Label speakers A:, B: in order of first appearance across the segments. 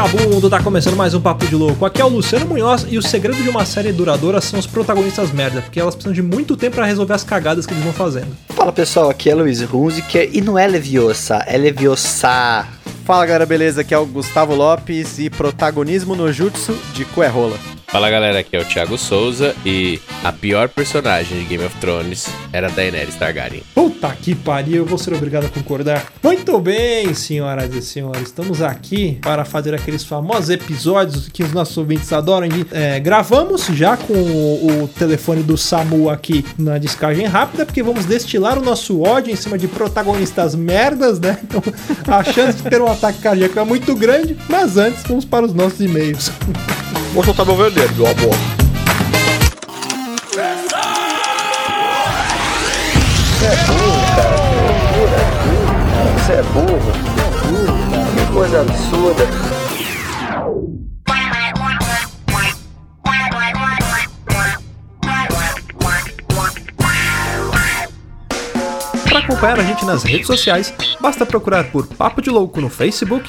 A: vagabundo, tá começando mais um Papo de Louco. Aqui é o Luciano Munhoz e o segredo de uma série duradoura são os protagonistas merda, porque elas precisam de muito tempo pra resolver as cagadas que eles vão fazendo.
B: Fala pessoal, aqui é Luiz Hunziker e não é Leviosa, é Leviosa.
C: Fala galera, beleza? Aqui é o Gustavo Lopes e protagonismo no Jutsu de Coerrola.
D: Fala galera, aqui é o Thiago Souza e a pior personagem de Game of Thrones era Daenerys Targaryen.
A: Puta que pariu, eu vou ser obrigado a concordar. Muito bem, senhoras e senhores, estamos aqui para fazer aqueles famosos episódios que os nossos ouvintes adoram. É, gravamos já com o, o telefone do Samu aqui na descagem rápida, porque vamos destilar o nosso ódio em cima de protagonistas merdas, né? Então a chance de ter um ataque cardíaco é muito grande, mas antes vamos para os nossos e-mails.
B: Vou soltar meu veneno, meu amor. Você é burro, cara. Você é burro. Você é burro, cara. Que coisa absurda.
A: Para acompanhar a gente nas redes sociais, basta procurar por Papo de Louco no Facebook,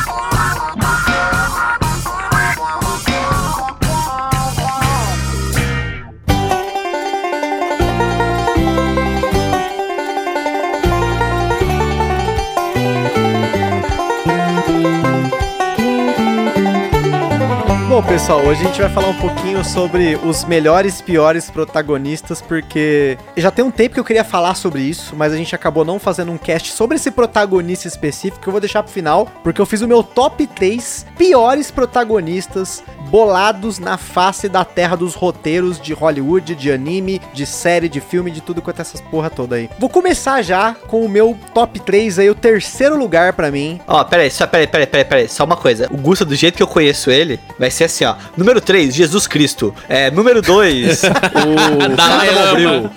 C: Bom, pessoal, hoje a gente vai falar um pouquinho sobre os melhores e piores protagonistas, porque já tem um tempo que eu queria falar sobre isso, mas a gente acabou não fazendo um cast sobre esse protagonista específico, que eu vou deixar pro final, porque eu fiz o meu top 3 piores protagonistas bolados na face da terra dos roteiros de Hollywood, de anime, de série, de filme, de tudo quanto é essas porra toda aí. Vou começar já com o meu top 3 aí, o terceiro lugar pra mim.
B: Ó, peraí, só, peraí, peraí, peraí, peraí, só uma coisa. O Gusta, do jeito que eu conheço ele, vai ser assim, ó. Número 3, Jesus Cristo. É, número 2, o
D: Dalai Lama.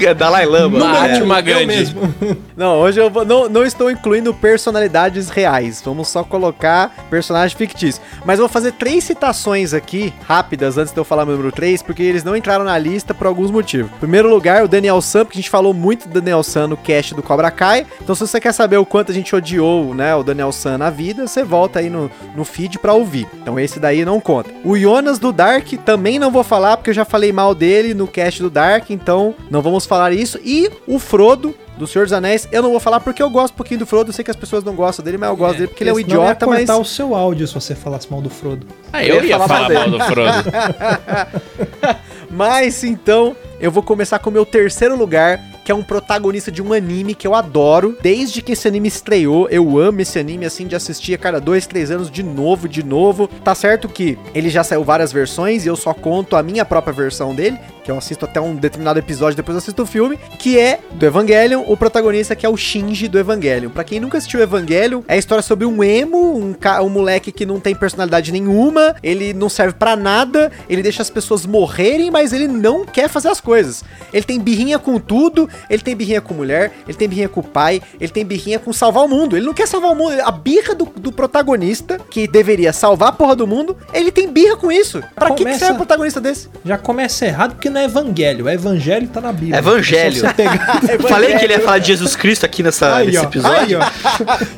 B: É, Dalai Lama.
D: Mahatma
B: É.
D: Gandhi.
C: Não, hoje eu vou- não, não estou incluindo personalidades reais. Vamos só colocar personagens fictícios. Mas eu vou fazer três citações aqui, rápidas, antes de eu falar meu número 3, porque eles não entraram na lista por alguns motivos. Em primeiro lugar, o Daniel San, porque a gente falou muito do Daniel San no cast do Cobra Kai. Então, se você quer saber o quanto a gente odiou, né, o Daniel San na vida, você volta aí no, no feed pra ouvir. Então, esse daí não conta. O Jonas do Dark também não vou falar, porque eu já falei mal dele no cast do Dark, então não vamos falar isso. E o Frodo, do Senhor dos Anéis, eu não vou falar porque eu gosto um pouquinho do Frodo. Eu sei que as pessoas não gostam dele, mas eu gosto dele porque ele é um
A: Senão ia
C: idiota, mas.
A: cortar o seu áudio se você falasse mal do Frodo.
D: Ah, eu ia falar mal do Frodo.
C: Mas então, eu vou começar com o meu terceiro lugar, que é um protagonista de um anime que eu adoro. Desde que esse anime estreou, eu amo esse anime, assim, de assistir a cada dois, três anos de novo, de novo. Tá certo que ele já saiu várias versões e eu só conto a minha própria versão dele, que eu assisto até um determinado episódio, depois eu assisto o filme, que é do Evangelion, o protagonista que é o Shinji do Evangelion. Pra quem nunca assistiu Evangelion, é a história sobre um emo, um, um moleque que não tem personalidade nenhuma, ele não serve pra nada, ele deixa as pessoas morrerem, mas ele não quer fazer as coisas. Ele tem birrinha com tudo, ele tem birrinha com mulher, ele tem birrinha com o pai, ele tem birrinha com salvar o mundo. Ele não quer salvar o mundo. A birra do, do protagonista, que deveria salvar a porra do mundo, ele tem birra com isso. Pra que, que
A: Começa-
C: serve um protagonista desse?
A: Já começa errado porque não é evangelho. É evangelho tá na Bíblia.
B: Evangelho.
A: É pegar...
B: Falei que ele ia falar de Jesus Cristo aqui nessa,
A: Aí,
B: nesse
A: ó.
B: episódio.
A: Aí,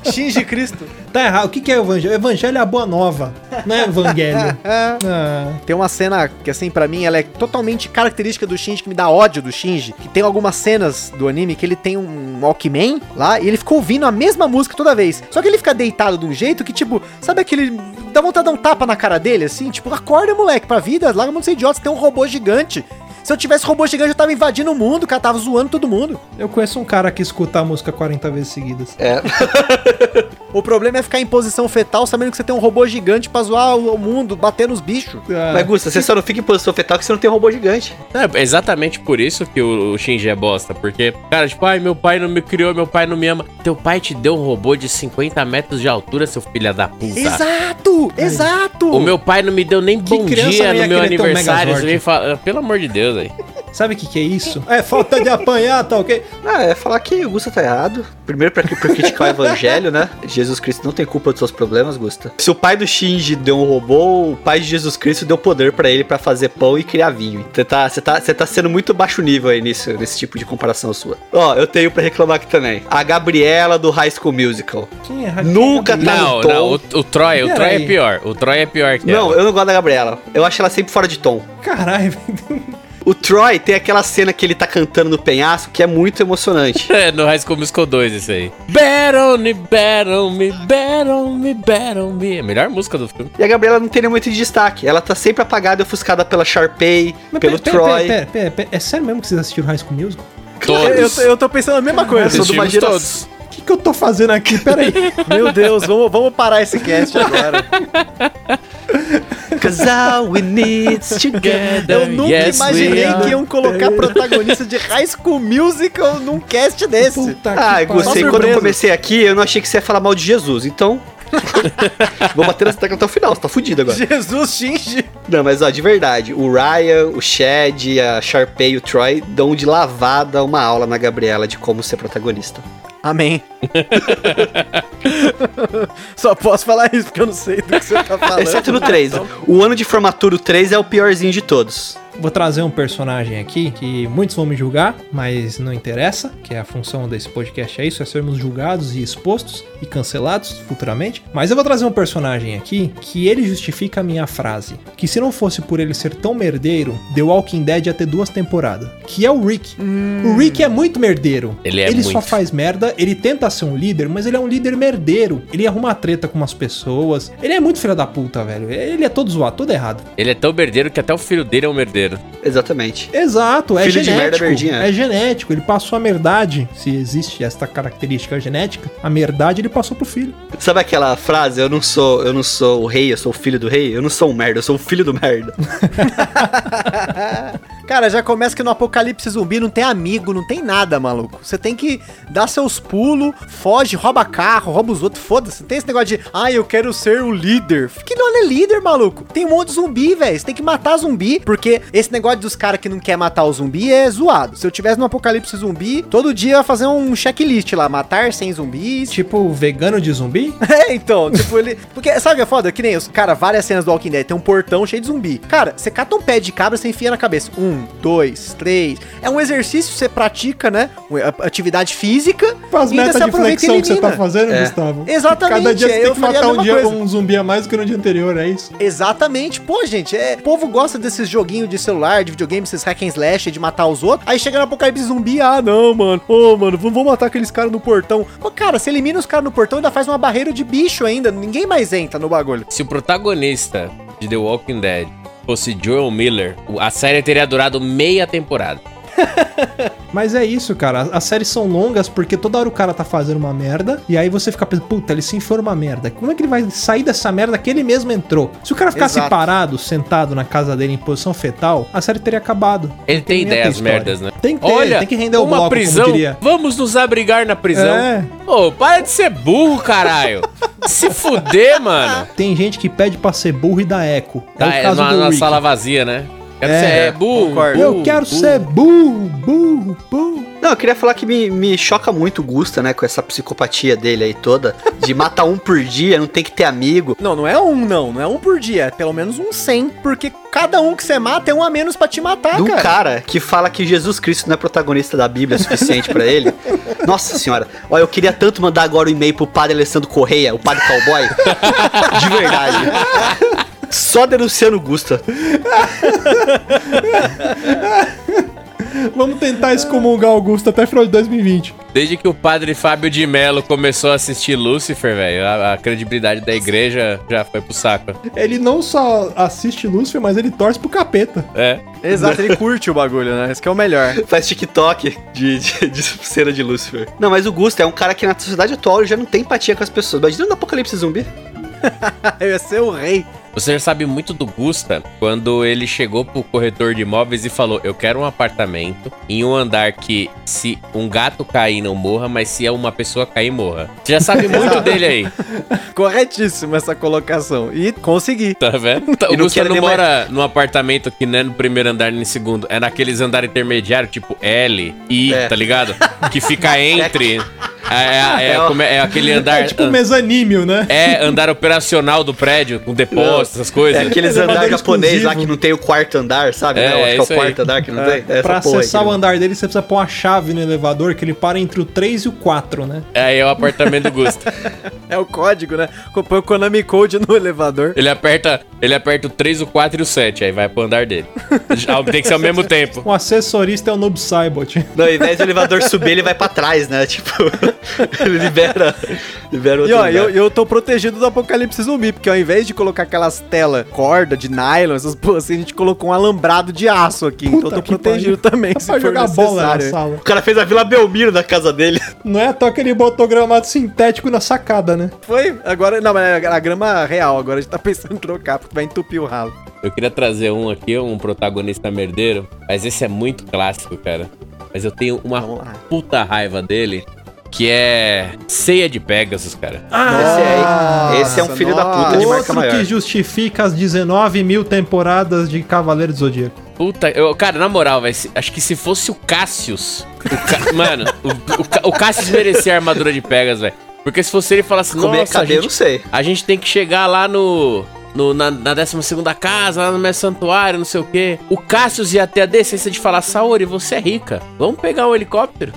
A: ó.
C: Shinji Cristo.
A: Tá errado. O que, que é evangelho? O evangelho é a boa nova. Não é evangelho. Ah,
C: Tem uma cena que, assim, pra mim, ela é totalmente característica do Shinji, que me dá ódio do Shinji. Que tem algumas cenas do anime que ele tem um Walkman lá e ele fica ouvindo a mesma música toda vez. Só que ele fica deitado de um jeito que, tipo, sabe aquele dá vontade de dar um tapa na cara dele, assim, tipo, acorda, moleque, pra vida, larga de ser idiota, você tem um robô gigante. Se eu tivesse robô gigante, eu tava invadindo o mundo, cara, tava zoando todo mundo.
A: Eu conheço um cara que escuta a música 40 vezes seguidas.
B: É.
C: O problema é ficar em posição fetal sabendo que você tem um robô gigante pra zoar o mundo, bater nos bichos.
A: Ah,
B: Mas, Gusta, você só não fica em posição fetal que você não tem um robô gigante.
D: É exatamente por isso que o, o Shinji é bosta. Porque, cara, tipo, ai, meu pai não me criou, meu pai não me ama. Teu pai te deu um robô de 50 metros de altura, seu filho da puta.
C: Exato! Exato!
D: O meu pai não me deu nem bom
A: criança
D: dia no meu
A: um
D: aniversário. Falar, pelo amor de Deus, aí.
A: Sabe o que, que é isso? É falta de apanhar, tá ok?
B: Ah, é falar que o Gusta tá errado. Primeiro pra, pra criticar o evangelho, né? Jesus Cristo não tem culpa dos seus problemas, Gusta. Se o pai do Shinji deu um robô, o pai de Jesus Cristo deu poder pra ele pra fazer pão e criar vinho. Você tá, você tá, você tá sendo muito baixo nível aí nisso, nesse tipo de comparação sua. Ó, eu tenho pra reclamar aqui também. A Gabriela do High School Musical.
A: Quem é
B: Nunca tá
D: Não,
B: no tom.
D: não, o, o Troy, o Troy é pior. O Troy é pior que
B: Não,
D: ela.
B: eu não gosto da Gabriela. Eu acho ela sempre fora de tom.
A: Caralho,
B: O Troy tem aquela cena que ele tá cantando no penhasco que é muito emocionante.
D: É, no High School Musical 2 isso aí. On me, on me, on me, on me. É a melhor música do filme.
B: E a Gabriela não tem nem muito de destaque. Ela tá sempre apagada e ofuscada pela Sharpay,
A: Mas
B: pelo
A: pera,
B: Troy.
A: Pera, pera, pera, pera, É sério mesmo que vocês assistiram High School Musical?
D: Todos.
C: Eu, eu, tô- eu pensando a mesma coisa.
B: sou de uma geração-
D: todos.
A: O que, que eu tô fazendo aqui? Pera aí.
C: Meu Deus, vamos, vamos parar esse cast agora.
B: Cause all we need together.
C: Eu nunca
D: Yes, we
C: imaginei que iam colocar protagonista de High School Musical num cast desse.
A: Puta
B: Ah,
A: que pariu.
B: gostei. Quando eu comecei aqui, eu não achei que você ia falar mal de Jesus. Então. Vou bater nessa tecla até o final, você tá fudido agora.
C: Jesus Shinji.
B: Não, mas ó, de verdade, o Ryan, o Chad, a Sharpay e o Troy dão de lavada uma aula na Gabriela de como ser protagonista.
C: Amém. Só posso falar isso porque eu não sei do que você tá falando.
B: Exceto no 3. O ano de formatura 3 é o piorzinho de todos.
A: Vou trazer um personagem aqui que muitos vão me julgar, mas não interessa, que é a função desse podcast é isso, é sermos julgados e expostos e cancelados futuramente. Mas eu vou trazer um personagem aqui que ele justifica a minha frase, que se não fosse por ele ser tão merdeiro, The Walking Dead ia ter duas temporadas, que é o Rick. O Rick é muito merdeiro.
D: Ele é
A: Ele só
D: muito.
A: faz merda, ele tenta ser um líder, mas ele é um líder merdeiro. Ele arruma treta com umas pessoas. Ele é muito filho da puta, velho. Ele é todo zoado, todo errado.
D: Ele é tão merdeiro que até o filho dele é um merdeiro.
B: Exatamente.
A: Exato, é
B: Filho de merda,
A: genético.
B: merdinha.
A: é genético, ele passou a merdade. Se existe esta característica genética, a merdade ele passou pro filho.
B: Sabe aquela frase, eu não sou, eu não sou o rei, eu sou o filho do rei? Eu não sou um merda, eu sou o filho do merda.
C: Cara, já começa que no apocalipse zumbi não tem amigo, não tem nada, maluco. Você tem que dar seus pulos, foge, rouba carro, rouba os outros, foda-se. Não tem esse negócio de, ah, eu quero ser o líder. Que não é líder, maluco. Tem um monte de zumbi, velho. Você tem que matar zumbi, porque esse negócio dos caras que não quer matar o zumbi é zoado. Se eu tivesse no apocalipse zumbi, todo dia eu ia fazer um checklist lá, matar 100 zumbis.
A: Tipo, vegano de zumbi?
C: É, então, tipo, ele. Porque, sabe o que é foda? Que nem os. Cara, várias cenas do Walking Dead tem um portão cheio de zumbi. Cara, você cata um pé de cabra, você enfia na cabeça. Um, dois, três. É um exercício que você pratica, né? Atividade física. E
A: metas
C: você
A: de
C: e
A: flexão que você tá fazendo,
B: É.
A: Gustavo.
C: Exatamente,
A: Cada dia você
C: eu
A: tem que matar um dia
C: coisa.
A: um zumbi a mais do que no dia anterior, é isso?
C: Exatamente. Pô, gente, é. O povo gosta desses joguinhos de celular, de videogame, esses hack and slash, de matar os outros. Aí chega no apocalipse zumbi, ah, não, mano. Ô, mano, vamos matar aqueles caras no portão. Cara, você elimina os caras no portão ainda faz uma barreira de bicho ainda. Ninguém mais entra no bagulho.
D: Se o protagonista de The Walking Dead fosse Joel Miller, a série teria durado meia temporada.
A: Mas é isso, cara. As séries são longas porque toda hora o cara tá fazendo uma merda. E aí você fica pensando, puta, ele se enfiou numa merda. Como é que ele vai sair dessa merda que ele mesmo entrou? Se o cara ficasse
C: Exato.
A: parado, sentado na casa dele em posição fetal, a série teria acabado.
D: Ele tem ideias merdas, né?
A: Tem que ter,
D: Olha,
A: tem que render o
D: uma
A: bloco,
D: prisão. Vamos nos abrigar na prisão.
A: É.
D: Ô, para de ser burro, caralho. Se fuder, mano.
A: Tem gente que pede pra ser burro e dá eco.
D: Tá,
A: é
D: é
A: o caso
D: na,
A: do
D: na sala vazia, né? Quero
A: É,
D: ser é, burro.
A: Eu
D: burro,
A: quero
D: burro.
A: ser burro, burro, burro.
B: Não, eu queria falar que me, me choca muito o Gusta, né, com essa psicopatia dele aí toda, de matar um por dia, não tem que ter amigo.
C: Não, não é um, não. Não é um por dia. É pelo menos um 100. Porque cada um que você mata é um a menos pra te matar,
B: De um
C: cara.
B: cara que fala que Jesus Cristo não é protagonista da Bíblia o suficiente pra ele. Nossa senhora, olha, eu queria tanto mandar agora o e-mail pro padre Alessandro Correia, o padre cowboy. De verdade. Só denunciando o Gusta.
A: Vamos tentar excomungar Augusto até final de 2020.
D: Desde que o padre Fábio de Mello começou a assistir Lúcifer, velho, a, a credibilidade da igreja já foi pro saco.
A: Ele não só assiste Lúcifer, mas ele torce pro capeta.
D: É.
C: Exato, ele curte o bagulho, né? Esse que é o melhor.
B: Faz TikTok de, de, de cena de Lucifer. Não, mas o Gusto é um cara que na sociedade atual já não tem empatia com as pessoas. Imagina no apocalipse zumbi.
C: Eu ia ser o rei.
D: Você já sabe muito do Gusta quando ele chegou pro corretor de imóveis e falou: Eu quero um apartamento em um andar que, se um gato cair, não morra, mas se uma pessoa cair, morra. Você já sabe muito dele aí,
C: Corretíssimo essa colocação. E consegui.
D: tá vendo? Tá,
B: E
D: O
B: não
D: Gusta
B: quero
D: não
B: nem mais-
D: mora num apartamento que não é no primeiro andar nem no segundo, é naqueles andares intermediários, tipo L, I,
B: É.
D: tá ligado? Que fica entre. É, é- é como é- é aquele andar.
A: É tipo mesanímio, né?
D: É andar operacional do prédio, com depósito, essas coisas.
B: É aqueles andares japonês lá que não tem o quarto andar, sabe?
D: É,
B: né? Eu
D: é
B: acho que é o quarto andar que não tem. É
A: pra
B: essa porra aí
A: acessar o
B: não-
A: andar dele, você precisa pôr uma chave no elevador que ele para entre o 3 e o 4, né?
D: Aí é o apartamento do Gusta.
C: É o código, né? Põe o Konami Code no elevador.
D: Ele aperta, ele aperta o 3, o 4 e o 7, aí vai pro andar dele. Já Tem que ser ao mesmo tempo.
A: O assessorista é o Noob Saibot.
B: Não, ao invés do elevador subir, ele vai pra trás, né? Tipo, ele libera, libera
C: E ó, eu, eu tô protegido do apocalipse zumbi, porque ao invés de colocar aquelas telas corda de nylon, essas porra assim, a gente colocou um alambrado de aço aqui. então eu tô
A: que
C: protegido
A: pariu.
C: também, se
A: pra
C: for
A: jogar bola na
C: necessário.
A: sala.
B: O cara fez a Vila Belmiro na casa dele.
A: Não é à toa que ele botou gramado sintético na sacada, né?
C: Foi? Agora, não, mas é a grama real, agora a gente tá pensando em trocar, porque vai entupir o ralo.
D: Eu queria trazer um aqui, um protagonista merdeiro, mas esse é muito clássico, cara. Mas eu tenho uma puta raiva dele, que é Ceia de Pegasus, cara.
B: esse, aí, esse é um filho da puta de marca
A: Outro
B: maior.
A: que justifica as 19 mil temporadas de Cavaleiro do Zodíaco.
D: Puta, eu, cara, na moral, se- acho que se fosse o Cassius. o Ca- mano, o, o, o Cassius merecia a armadura de Pegasus, velho. Porque se fosse ele falasse,
B: Como é
D: nossa, a
B: cadeia, eu não
D: gente,
B: sei.
D: a gente tem que chegar lá no. no na, na 12 casa, lá no meu santuário, não sei o quê. O Cassius ia ter a decência de falar: Saori, você é rica. Vamos pegar um helicóptero?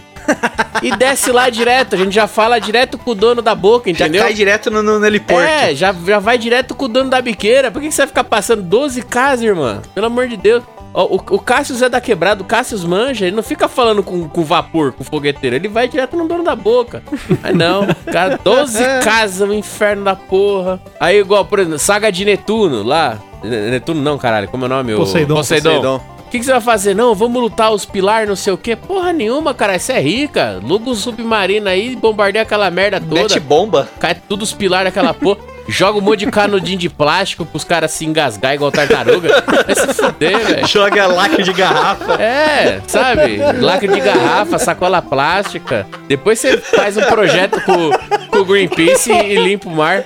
D: E desce lá direto. A gente já fala direto com o dono da boca,
B: Já
D: entendeu?
B: cai direto no, no, no heliporto.
D: É, já, já vai direto com o dono da biqueira. Por que, que você vai ficar passando 12 casas, irmã? Pelo amor de Deus. O, o Cassius é da quebrada, o Cassius manja, ele não fica falando com, com vapor, com fogueteiro, ele vai direto no dono da boca. Aí não, cara, 12 casas, um inferno da porra. Aí, igual, por exemplo, saga de Netuno lá. Ne- Netuno não, caralho, como é o nome? O-
A: Poseidon.
D: Poseidon.
C: Poseidon.
D: O que, que você vai fazer? Não, vamos lutar os pilares, não sei o quê. Porra nenhuma, cara. Você é rica. Luga um submarino aí e bombardeia aquela merda toda.
B: Mete bomba.
D: Cai tudo os pilares daquela porra. Joga um monte de canudinho de plástico pros caras se engasgar igual tartaruga. Vai se fuder, velho.
B: Joga lacre de garrafa.
D: É, sabe? Lacre de garrafa, sacola plástica. Depois você faz um projeto com, com o Greenpeace e, e limpa o mar.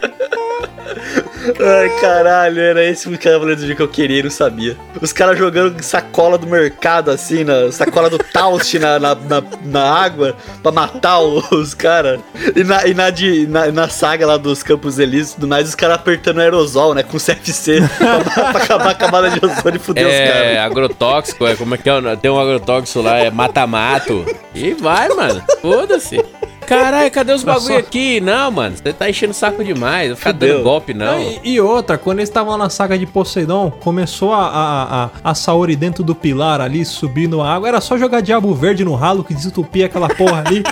B: Ai, caralho, era esse o do Dia que eu queria e não sabia. Os caras jogando sacola do mercado, assim, na sacola do Taust na, na, na, na água pra matar os caras. E, na, e na, de, na, na saga lá dos Campos Elíseos, do mais os caras apertando aerosol, né, com CFC pra, pra acabar a camada de ozônio e fuder os
D: É,
B: caras.
D: agrotóxico, é como é que é? Tem um agrotóxico lá, é mata-mato. E vai, mano. Foda-se. Caralho, cadê os bagulho aqui? Não, mano, você tá enchendo o saco demais. Não ficar dando golpe, não.
A: E, e outra, quando eles estavam na saga de Poseidon, começou a, a, a, a Saori dentro do pilar ali, subindo a água. Era só jogar diabo verde no ralo que desentupia aquela porra ali.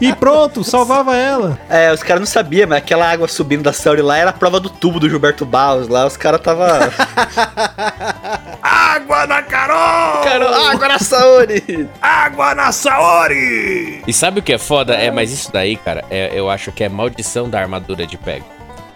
A: e pronto, salvava ela.
B: É, os caras não sabiam, mas aquela água subindo da Sauri lá era a prova do tubo do Gilberto Barros lá. Os caras tava.
A: Água na Carol!
B: Cara, água na Sauri!
A: Água na Saori!
D: E sabe o que é foda? É, mas isso daí, cara, é- eu acho que é maldição da armadura de Pega.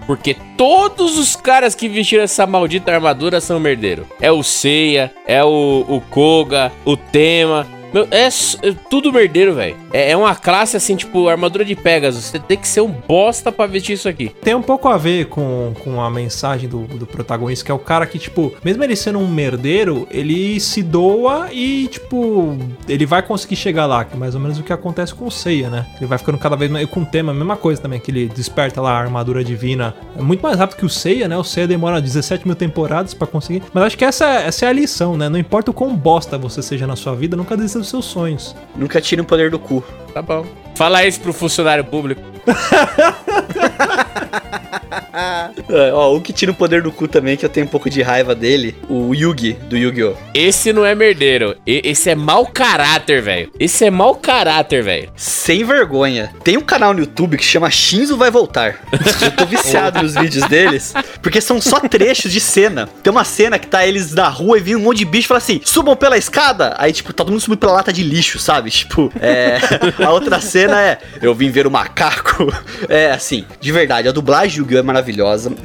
D: Porque todos os caras que vestiram essa maldita armadura são merdeiro. É o Seiya, é o, o Koga, o Tema. Meu, é, é tudo merdeiro, velho. É, é uma classe assim, tipo, armadura de Pegasus. Você tem que ser um bosta pra vestir isso aqui.
A: Tem um pouco a ver com, com a mensagem do, do protagonista, que é o cara que, tipo, mesmo ele sendo um merdeiro, ele se doa e, tipo, ele vai conseguir chegar lá, que é mais ou menos o que acontece com o Seiya, né? Ele vai ficando cada vez mais. e Com o tema, a mesma coisa também, que ele desperta lá a armadura divina. É muito mais rápido que o Seiya, né? O Seiya demora 17 mil temporadas pra conseguir. Mas acho que essa, essa é a lição, né? Não importa o quão bosta você seja na sua vida, nunca desista dos seus sonhos.
B: Nunca tire o poder do cu.
D: Tá bom. Fala isso pro funcionário público.
B: É, ó, um que tira o poder do cu também, que eu tenho um pouco de raiva dele, o Yugi, do Yu-Gi-Oh!
D: Esse não é merdeiro. E- esse é mau caráter, velho. Esse é mau caráter, velho.
B: Sem vergonha. Tem um canal no YouTube que chama Shinzo Vai Voltar. Eu tô viciado nos vídeos deles, porque são só trechos de cena. Tem uma cena que tá eles na rua e vem um monte de bicho e fala assim: subam pela escada. Aí, tipo, tá todo mundo subindo pela lata de lixo, sabe? Tipo, é. A outra cena é: eu vim ver o macaco. É assim, de verdade, a dublagem de Yu-Gi-Oh! é maravilhosa.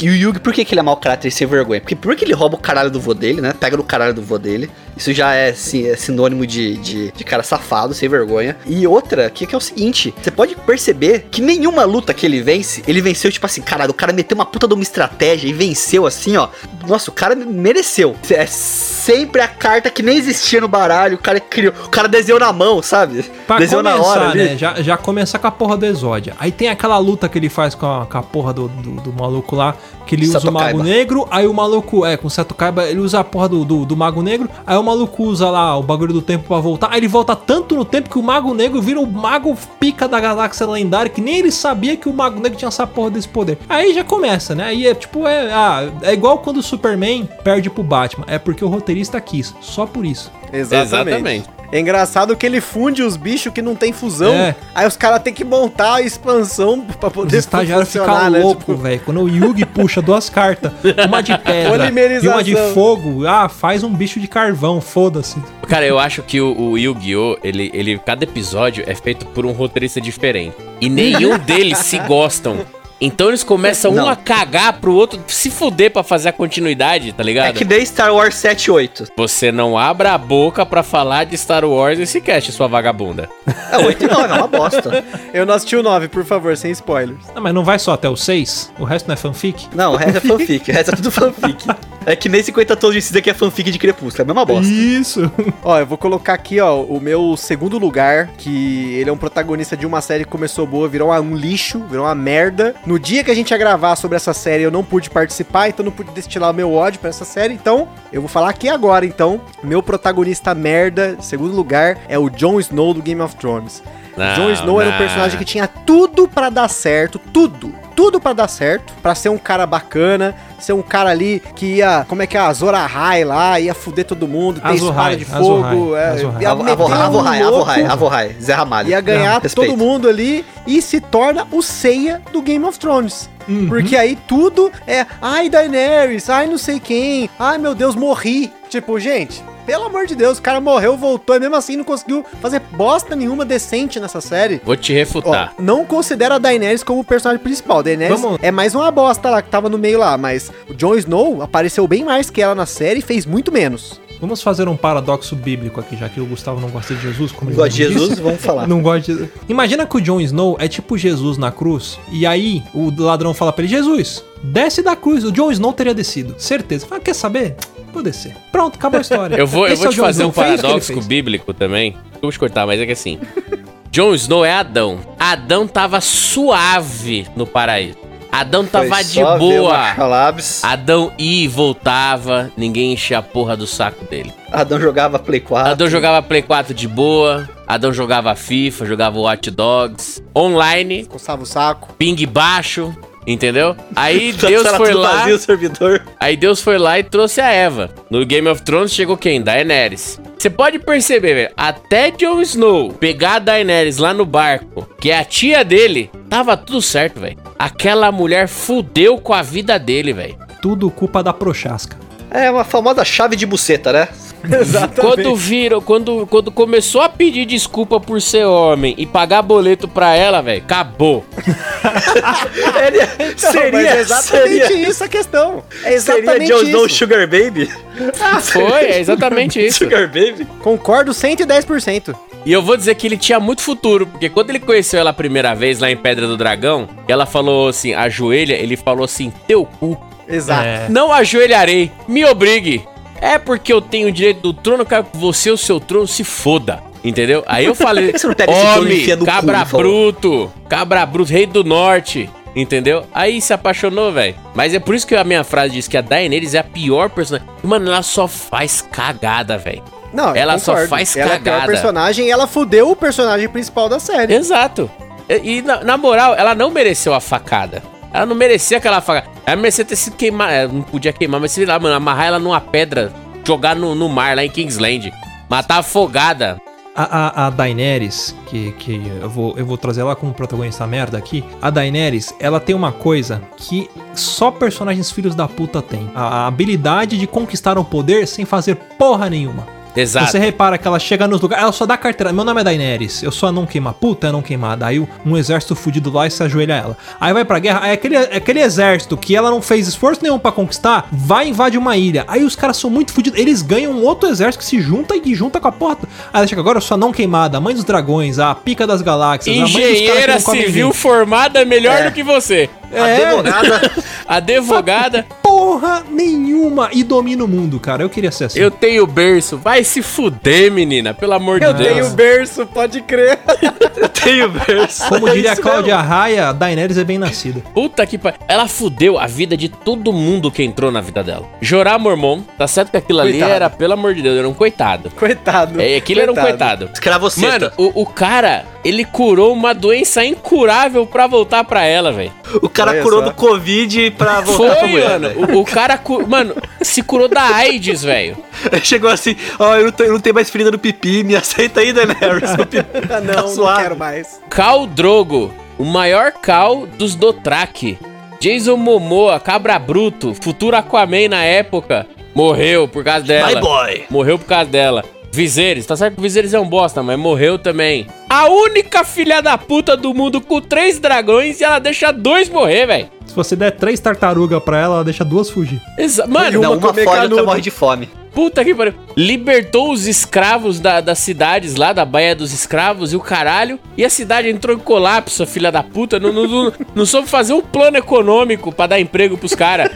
B: E o Yugi, por que, que ele é mau caráter e sem vergonha? Porque primeiro que ele rouba o caralho do vô dele, né? Pega no caralho do vô dele. Isso já é, assim, é sinônimo de, de, de cara safado, sem vergonha. E outra, que, que é o seguinte: você pode perceber que nenhuma luta que ele vence, ele venceu, tipo assim, caralho, o cara meteu uma puta de uma estratégia e venceu assim, ó. Nossa, o cara mereceu. É sempre a carta que nem existia no baralho, o cara criou. O cara desenhou na mão, sabe?
A: Pra
B: desenhou
A: começar,
B: na hora
A: né? Já, já começar com a porra do Exódia. Aí tem aquela luta que ele faz com a, com a porra do, do, do maluco lá, que ele usa o Mago
B: Kaiba.
A: Negro, aí o maluco, é, com o Seto Kaiba, ele usa a porra do, do, do Mago Negro, aí o maluco usa lá o bagulho do tempo pra voltar, aí ele volta tanto no tempo que o Mago Negro vira o Mago Pica da Galáxia Lendária, que nem ele sabia que o Mago Negro tinha essa porra desse poder. Aí já começa, né? Aí é tipo, é, ah, é igual quando o Superman perde pro Batman, é porque o roteirista quis, só por isso.
C: Exatamente.
D: Exatamente.
C: É engraçado que ele funde os bichos que não tem fusão.
A: É.
C: Aí os caras têm que montar a expansão pra
A: Os
C: poder
A: estagiários
C: funcionar,
A: ficam
C: né?
A: loucos,
C: Tipo,
A: velho. Quando o Yugi puxa duas cartas, uma de pedra e uma de fogo, ah, faz um bicho de carvão, foda-se.
D: Cara, eu acho que o, o Yu-Gi-Oh! Ele, ele, cada episódio é feito por um roteirista diferente. E nenhum deles se gostam. Então eles começam um
B: Não.
D: a cagar pro outro se fuder pra fazer a continuidade, tá
B: É
D: ligado?
B: que nem Star Wars 7 e 8.
D: Você não abra a boca pra falar de Star Wars nesse cast, sua vagabunda.
B: É 8 e 9, é uma bosta.
C: Eu não assisti o 9, por favor, sem spoilers.
A: Ah, mas não vai só até o 6? O resto não é fanfic?
B: Não, o resto é fanfic, o resto é tudo fanfic. É que nem 50 tons de cinza que é fanfic de Crepúsculo, é a mesma bosta.
A: Isso.
C: Ó, eu vou colocar aqui, ó, o meu segundo lugar, que ele é um protagonista de uma série que começou boa, virou um lixo, virou uma merda. No dia que a gente ia gravar sobre essa série, eu não pude participar, então não pude destilar o meu ódio pra essa série, então eu vou falar aqui agora, então. Meu protagonista merda, segundo lugar, é o Jon Snow do Game of Thrones.
D: Não,
C: Jon Snow era um
D: não.
C: personagem que tinha tudo pra dar certo, tudo, tudo pra dar certo, pra ser um cara bacana, ser um cara ali que ia, como é que é, Azor Ahai lá, ia fuder todo mundo, ter espada de fogo,
A: Ahai,
C: é,
A: Azor Ahai.
C: ia
B: Zé Ramalho.
C: Ia ganhar
B: Respeito.
C: todo mundo ali e se torna o Seiya do Game of Thrones.
A: Uhum.
C: Porque aí tudo é, ai Daenerys, ai não sei quem, ai meu Deus, morri. Tipo, gente, pelo amor de Deus, o cara morreu, voltou e mesmo assim não conseguiu fazer bosta nenhuma decente nessa série.
D: Vou te
C: Ó,
D: refutar.
C: não considera a Daenerys como o personagem principal. A Daenerys
A: Vamos-
C: é mais uma bosta lá que tava no meio lá, mas o Jon Snow apareceu bem mais que ela na série e fez muito menos.
A: Vamos fazer um paradoxo bíblico aqui, já que o Gustavo não gosta de Jesus, como ele
B: Gosta de Jesus?
A: disse.
B: Vamos falar.
A: Não gosta de... Imagina que o Jon Snow é tipo Jesus na cruz, e aí o ladrão fala pra ele, Jesus, desce da cruz. O Jon Snow teria descido, certeza. Fala, quer saber? Vou descer. Pronto, acabou a história.
D: Eu vou, eu
A: Esse
D: vou
A: é
D: te
A: Jon
D: fazer
A: Snow.
D: um
A: Foi isso que ele
D: paradoxo
A: fez.
D: bíblico também. Te cortar, mas é que assim. Jon Snow é Adão. Adão tava suave no paraíso. Adão tava
B: Foi
D: de
B: só ver o
D: boa. Adão ia e voltava, ninguém enchia a porra do saco dele.
B: Adão jogava Play 4.
D: Adão jogava Play 4 de boa, Adão jogava FIFA, jogava Watch Dogs, online,
C: Coçava o saco.
D: ping baixo, entendeu? Aí
B: Tá-
D: Deus
B: era
D: foi lá,
B: Vazio, servidor.
D: aí Deus foi lá e trouxe a Eva. No Game of Thrones chegou quem? Daenerys. Você pode perceber, velho, até Jon Snow pegar a Daenerys lá no barco, que é a tia dele, tava tudo certo, velho. Aquela mulher fudeu com a vida dele, velho.
A: Tudo culpa da prochasca.
B: É uma famosa chave de buceta, né?
D: Quando viram, quando, quando começou a pedir desculpa por ser homem e pagar boleto pra ela, velho, acabou.
B: Seria,
C: Não,
B: seria,
C: é exatamente
B: seria,
C: isso a questão. É
B: seria
C: exatamente
B: Snow
C: isso.
B: Sugar Baby?
D: Foi, é exatamente isso.
B: Sugar Baby?
C: Concordo 110%.
D: E eu vou dizer que ele tinha muito futuro, porque quando ele conheceu ela a primeira vez lá em Pedra do Dragão, ela falou assim, ajoelha, ele falou assim, teu cu.
C: Exato.
A: É.
D: Não ajoelharei, me obrigue. É porque eu tenho o direito do trono, eu quero que você, o seu trono, se foda. Entendeu? Aí eu falei,
B: que você não pega esse trono e
D: homem,
B: cu,
D: cabra
B: favor?"
D: bruto, cabra bruto, rei do norte. Entendeu? Aí se apaixonou, velho. Mas é por isso que a minha frase diz que a Daenerys é a pior personagem. Mano, ela só faz cagada, velho.
C: Não,
D: Ela só faz
C: ela é a pior
D: cagada.
C: personagem e ela fudeu o personagem principal da série.
D: Exato. E, e na, na moral, ela não mereceu a facada. Ela não merecia aquela faca. Ela merecia ter sido queimada. Não podia queimar, mas sei lá, mano, amarrar ela numa pedra, jogar no, no mar lá em Kingsland. Matar afogada.
A: A, a, a Daenerys, que, que eu, vou, eu vou trazer ela como protagonista merda aqui. A Daenerys, ela tem uma coisa que só personagens filhos da puta tem: a, a habilidade de conquistar o poder sem fazer porra nenhuma.
D: Exato.
A: Você repara que ela chega nos lugares, ela só dá carteira. Meu nome é Daenerys, eu sou a não queima puta, é não queimada. Aí um exército fudido lá e se ajoelha a ela. Aí vai pra guerra, aí aquele, aquele exército que ela não fez esforço nenhum pra conquistar, vai invadir uma ilha. Aí os caras são muito fudidos, eles ganham um outro exército que se junta e junta com a porta. Aí ela chega agora, eu sou a não queimada, a mãe dos dragões, a pica das galáxias, a mãe dos caras
D: Engenheira civil formada melhor do que você.
A: É,
B: Advogada.
D: Advogada,
A: porra nenhuma e domina o mundo, cara. Eu queria ser assim.
D: eu tenho berço. Vai se fuder, menina, pelo amor de
C: Eu
D: Deus.
C: tenho berço, pode crer.
B: Eu tenho verso.
A: Como
C: É
A: diria a
C: isso
A: Cláudia Raia, a Daenerys é bem nascida.
D: Puta que pariu. Ela fudeu a vida de todo mundo que entrou na vida dela. Jorah Mormon, tá certo que aquilo ali
C: Coitado.
D: era, pelo amor de Deus, era um coitado.
C: Coitado.
D: É, aquilo era um coitado.
B: Escravoceta.
D: Mano, o, o cara, ele curou uma doença incurável pra voltar pra ela, velho.
B: o cara
C: Olha
B: curou
C: só.
B: do Covid pra voltar pra
D: Foi,
B: mulher.
D: mano. O, o cara, cu- mano, se curou da AIDS, velho.
B: Ele Chegou assim, ó, eu, não tô- eu não tenho mais ferida no pipi, me aceita aí, Daenerys. Meu pipi tá
C: não, não quero mais.
D: Cal Drogo, o maior Cal dos Dothraki. Jason Momoa, Cabra Bruto, futuro Aquaman na época, morreu por causa dela.
B: My boy.
D: Morreu por causa dela. Viserys, tá certo que o Viserys é um bosta, mas morreu também. A única filha da puta do mundo com três dragões e ela deixa dois morrer, velho.
A: Se você der três tartarugas pra ela, ela deixa duas fugir.
D: Exa Mano,
B: Não,
C: uma
B: uma
C: comer
B: foge, outra morre de fome.
D: Puta que pariu. Libertou os escravos da- das cidades lá, da Baía dos Escravos e o caralho. E a cidade entrou em colapso, a filha da puta. Não, não, não, não soube fazer um plano econômico pra dar emprego pros caras.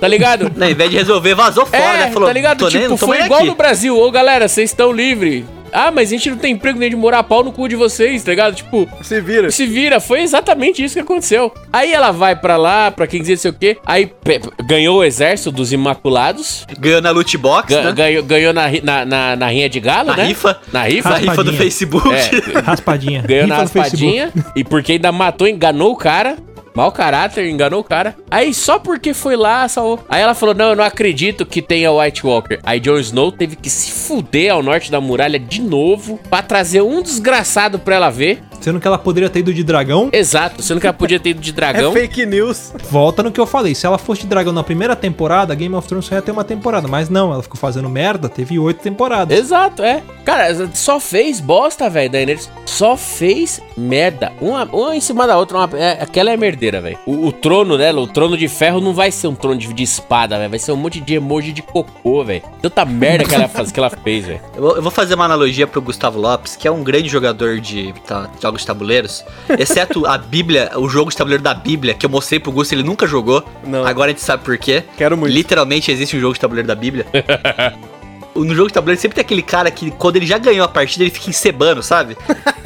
D: Tá ligado?
B: Não, ao invés de resolver, vazou fora,
D: É,
B: né? Falou,
D: tá ligado?
B: nem-
D: Tipo,
B: tô
D: foi
B: nem
D: igual
B: aqui.
D: no Brasil. Ô, galera, vocês estão livres. Ah, mas a gente não tem emprego nem de morar pau no cu de vocês, tá ligado? Tipo,
C: Se vira.
D: se vira, foi exatamente isso que aconteceu. Aí ela vai pra lá, pra quem dizer sei o quê. Aí pe- ganhou o exército dos Imaculados.
B: Ganhou na loot box,
D: ga-
B: né?
D: ganhou, ganhou na, na, na, na rinha de galo,
B: Na
D: né?
B: rifa.
D: Na rifa.
B: Na rifa do. Facebook.
D: É,
A: Raspadinha.
D: ganhou na
A: Rifa Facebook.
D: raspadinha. E porque ainda matou, enganou o cara. Mau caráter, enganou o cara. Aí só porque foi lá, salvou. Aí ela falou: Não, eu não acredito que tenha White Walker. Aí Jon Snow teve que se fuder ao norte da muralha de novo pra trazer um desgraçado pra ela ver.
A: Sendo que ela poderia ter ido de dragão.
D: Exato, sendo que ela podia ter ido de
C: É
D: dragão.
C: fake news.
A: Volta no que eu falei. Se ela fosse de dragão na primeira temporada, Game of Thrones só ia ter uma temporada. Mas não, ela ficou fazendo merda, teve oito temporadas.
D: Exato, é. Cara, só fez bosta, velho, Daenerys. Só fez merda. Uma, uma em cima da outra. uma- é- aquela é merdeira, velho. O, o trono dela, o trono de ferro, não vai ser um trono de, de espada, velho. Vai ser um monte de emoji de cocô, velho. Tanta merda que ela, faz, que ela fez, velho.
B: Eu vou- eu vou fazer uma analogia pro Gustavo Lopes, que é um grande jogador de tá, jogos de tabuleiros. Exceto a Bíblia, o jogo de tabuleiro da Bíblia, que eu mostrei pro Gusto, ele nunca jogou.
C: Não.
B: Agora a gente sabe por quê.
C: Quero muito.
B: Literalmente existe um jogo de tabuleiro da Bíblia. No jogo de tabuleiro sempre tem aquele cara que, quando ele já ganhou a partida, ele fica encebando, sabe?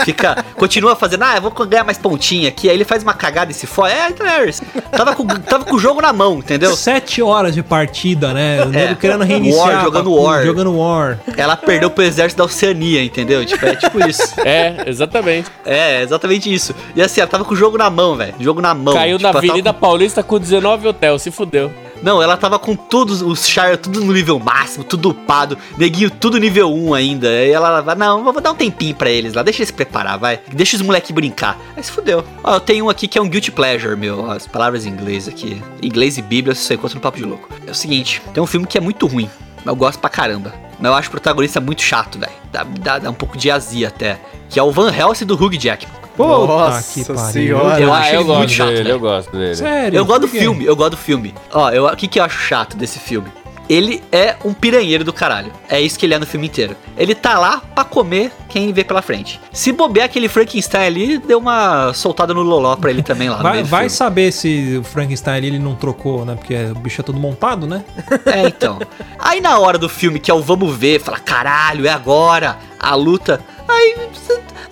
B: Fica. continua fazendo, ah, eu vou ganhar mais pontinha aqui. Aí ele faz uma cagada e se for. É, Daenerys. Tava com, tava com o jogo na mão, entendeu?
A: Sete horas de partida, né? O nego querendo reiniciar.
B: War, jogando
A: papo,
B: War.
A: Jogando War.
B: Ela perdeu pro exército da Oceania, entendeu? Tipo, é tipo isso.
D: É, exatamente.
B: É, exatamente isso. E assim, ela tava com o jogo na mão, velho. Jogo na mão.
D: Caiu
B: Tipo,
D: na Avenida Paulista com 19 hotel, se fudeu.
B: Não, ela tava com todos os Shire, tudo no nível máximo, tudo upado. Neguinho, tudo nível 1 ainda. Aí ela vai, não, vou dar um tempinho pra eles lá. Deixa eles se preparar, vai. Deixa os moleque brincar. Aí se fudeu. Ó, eu tenho um aqui que é um guilty pleasure, meu. Ó, As palavras em inglês aqui. Inglês e Bíblia, você encontra no Papo de Louco. É o seguinte, tem um filme que é muito ruim. Eu gosto pra caramba. Mas eu acho o protagonista muito chato, velho. Dá, dá, dá um pouco de azia até. Que é o Van Helsing do Hugh Jackman.
A: Puta
C: Nossa
A: que pariu.
C: senhora.
B: Eu
D: ah,
B: acho
D: eu
B: ele
D: gosto
B: muito chato,
D: dele,
B: velho.
D: eu gosto dele.
A: Sério?
B: Eu gosto do filme, eu gosto do filme. Ó, eu- o que, que eu acho chato desse filme? Ele é um piranheiro do caralho. É isso que ele é no filme inteiro. Ele tá lá pra comer quem vê pela frente. Se bobear aquele Frankenstein ali, deu uma soltada no loló pra ele também lá
A: Vai, vai saber se o Frankenstein ali ele não trocou, né? Porque o bicho é todo montado, né?
B: É, então. Aí na hora do filme, que é o vamos ver, fala, caralho, é agora, a luta. Aí,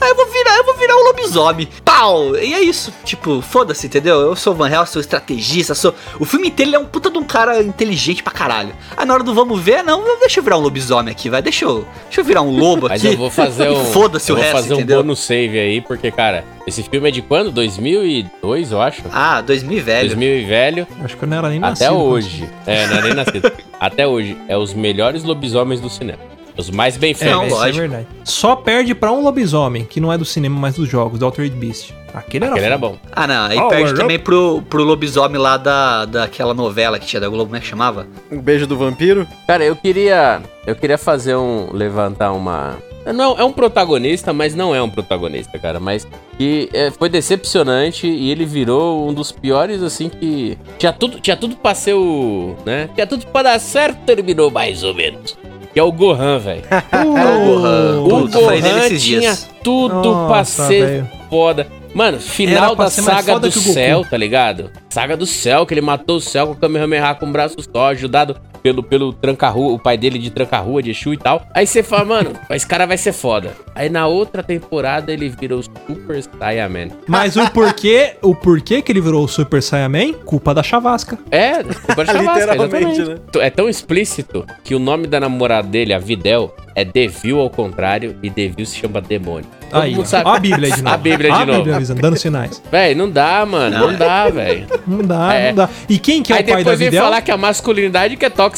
B: Ah, eu vou virar, eu vou virar um lobisomem. Pau! E é isso. Tipo, foda-se, entendeu? Eu sou o Van Helsing, sou estrategista, sou. O filme inteiro ele é um puta de um cara inteligente pra caralho. Aí na hora do vamos ver, não, deixa eu virar um lobisomem aqui, vai. Deixa eu, deixa eu virar um lobo
D: Mas
B: aqui.
D: eu vou fazer um.
B: Foda-se
D: eu
B: o
D: vou
B: resto,
D: fazer um
B: entendeu?
D: bônus save aí, porque, cara, esse filme é de quando? 2002, eu acho.
B: Ah, 2000 velho.
D: 2000 e velho.
A: Acho que eu não era nem
D: Até
A: nascido quando
D: hoje. É, não é nem nascido. Até hoje. É os melhores lobisomens do cinema. Os mais bem
A: É,
D: feitos.
B: Não,
A: isso é
B: lógico.
A: verdade. Só perde pra um lobisomem, que não é do cinema, mas dos jogos, do Altered Beast. Aquele era
D: Aquele era bom.
B: Ah, não. Aí
A: Oh,
B: perde também pro, pro lobisomem lá da, daquela novela que tinha da Globo, como é que chamava?
C: Um beijo do vampiro.
D: Cara, eu queria. Eu queria fazer um. levantar uma. Não, é um protagonista, mas não é um protagonista, cara. Mas que é, foi decepcionante e ele virou um dos piores, assim, que. Tinha tudo, tinha tudo pra ser o. né? Tinha tudo pra dar certo, terminou mais ou menos. Que é o Gohan, velho.
B: É o Gohan.
D: O
B: dele
D: Gohan
B: esses
D: tinha
B: dias.
D: tudo pra
A: Nossa,
D: ser
A: velho.
D: foda. Mano, final
A: pra
D: da saga do céu, tá ligado? Saga do céu, que ele matou o céu com o Kamehameha com o braço só, ajudado pelo, pelo tranca-rua, o pai dele de tranca-rua, de Exu e tal. Aí você fala, mano, esse cara vai ser foda. Aí na outra temporada ele vira o Super Saiyaman.
A: Mas o porquê, o porquê que ele virou o Super Saiyaman? Culpa da chavasca.
D: É, culpa de Chavasca,
C: Literalmente,
D: exatamente. É tão explícito que o nome da namorada dele, a Videl, é Devil ao contrário e Devil se chama demônio. Todo
A: Aí,
D: mundo
A: ó.
D: sabe.
A: Ó a Bíblia aí de novo.
D: A Bíblia de
A: a
D: novo.
A: Bíblia avisando, dando sinais.
D: Véi, não dá, mano. Não,
B: Não.
D: dá, velho.
A: Não dá,
D: É.
A: não dá. E quem que é
D: Aí
A: o pai da
D: depois vem
A: Videl?
D: falar que a masculinidade que é tóxica.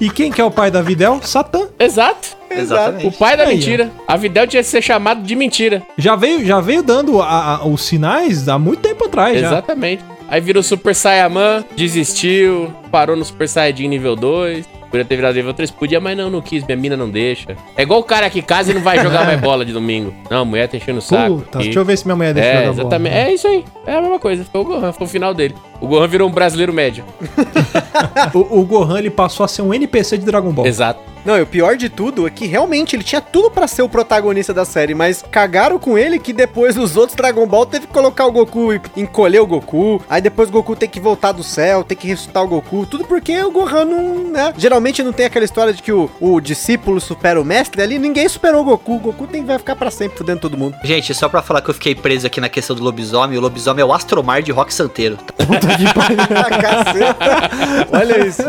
A: E quem que é o pai da Videl? Satã.
D: Exato.
B: Exatamente.
D: O pai da
A: Aí, ó.
D: mentira. A Videl tinha que ser chamado de mentira.
A: Já veio, já veio dando a- a- os sinais há muito tempo atrás já.
D: Exatamente. Aí virou Super Saiyaman, desistiu, parou no Super Saiyajin nível 2. Podia ter virado nível 3, podia, mas não, não quis, minha mina não deixa. É igual o cara que casa e não vai jogar mais bola de domingo. Não, a mulher tá enchendo o saco.
A: Puta,
D: aqui.
A: deixa eu ver se minha mulher deixa
D: É,
A: jogar bola.
D: exatamente. É isso aí. É a mesma coisa. Foi o Gohan, foi o final dele. O Gohan virou um brasileiro médio.
A: O, o Gohan ele passou a ser um NPC de Dragon Ball.
D: Exato.
C: Não, e o pior de tudo é que realmente ele tinha tudo pra ser o protagonista da série, mas cagaram com ele que depois os outros Dragon Ball teve que colocar o Goku e encolher o Goku. Aí depois o Goku tem que voltar do céu, tem que ressuscitar o Goku, tudo porque o Gohan não, né? Geralmente não tem aquela história de que o, o discípulo supera o mestre ali, ninguém superou o Goku. O Goku tem, vai ficar pra sempre fudendo todo mundo.
B: Gente, só pra falar que eu fiquei preso aqui na questão do lobisomem, o lobisomem é o Astromar de Rock Santeiro.
C: Ah, caceta. Olha isso.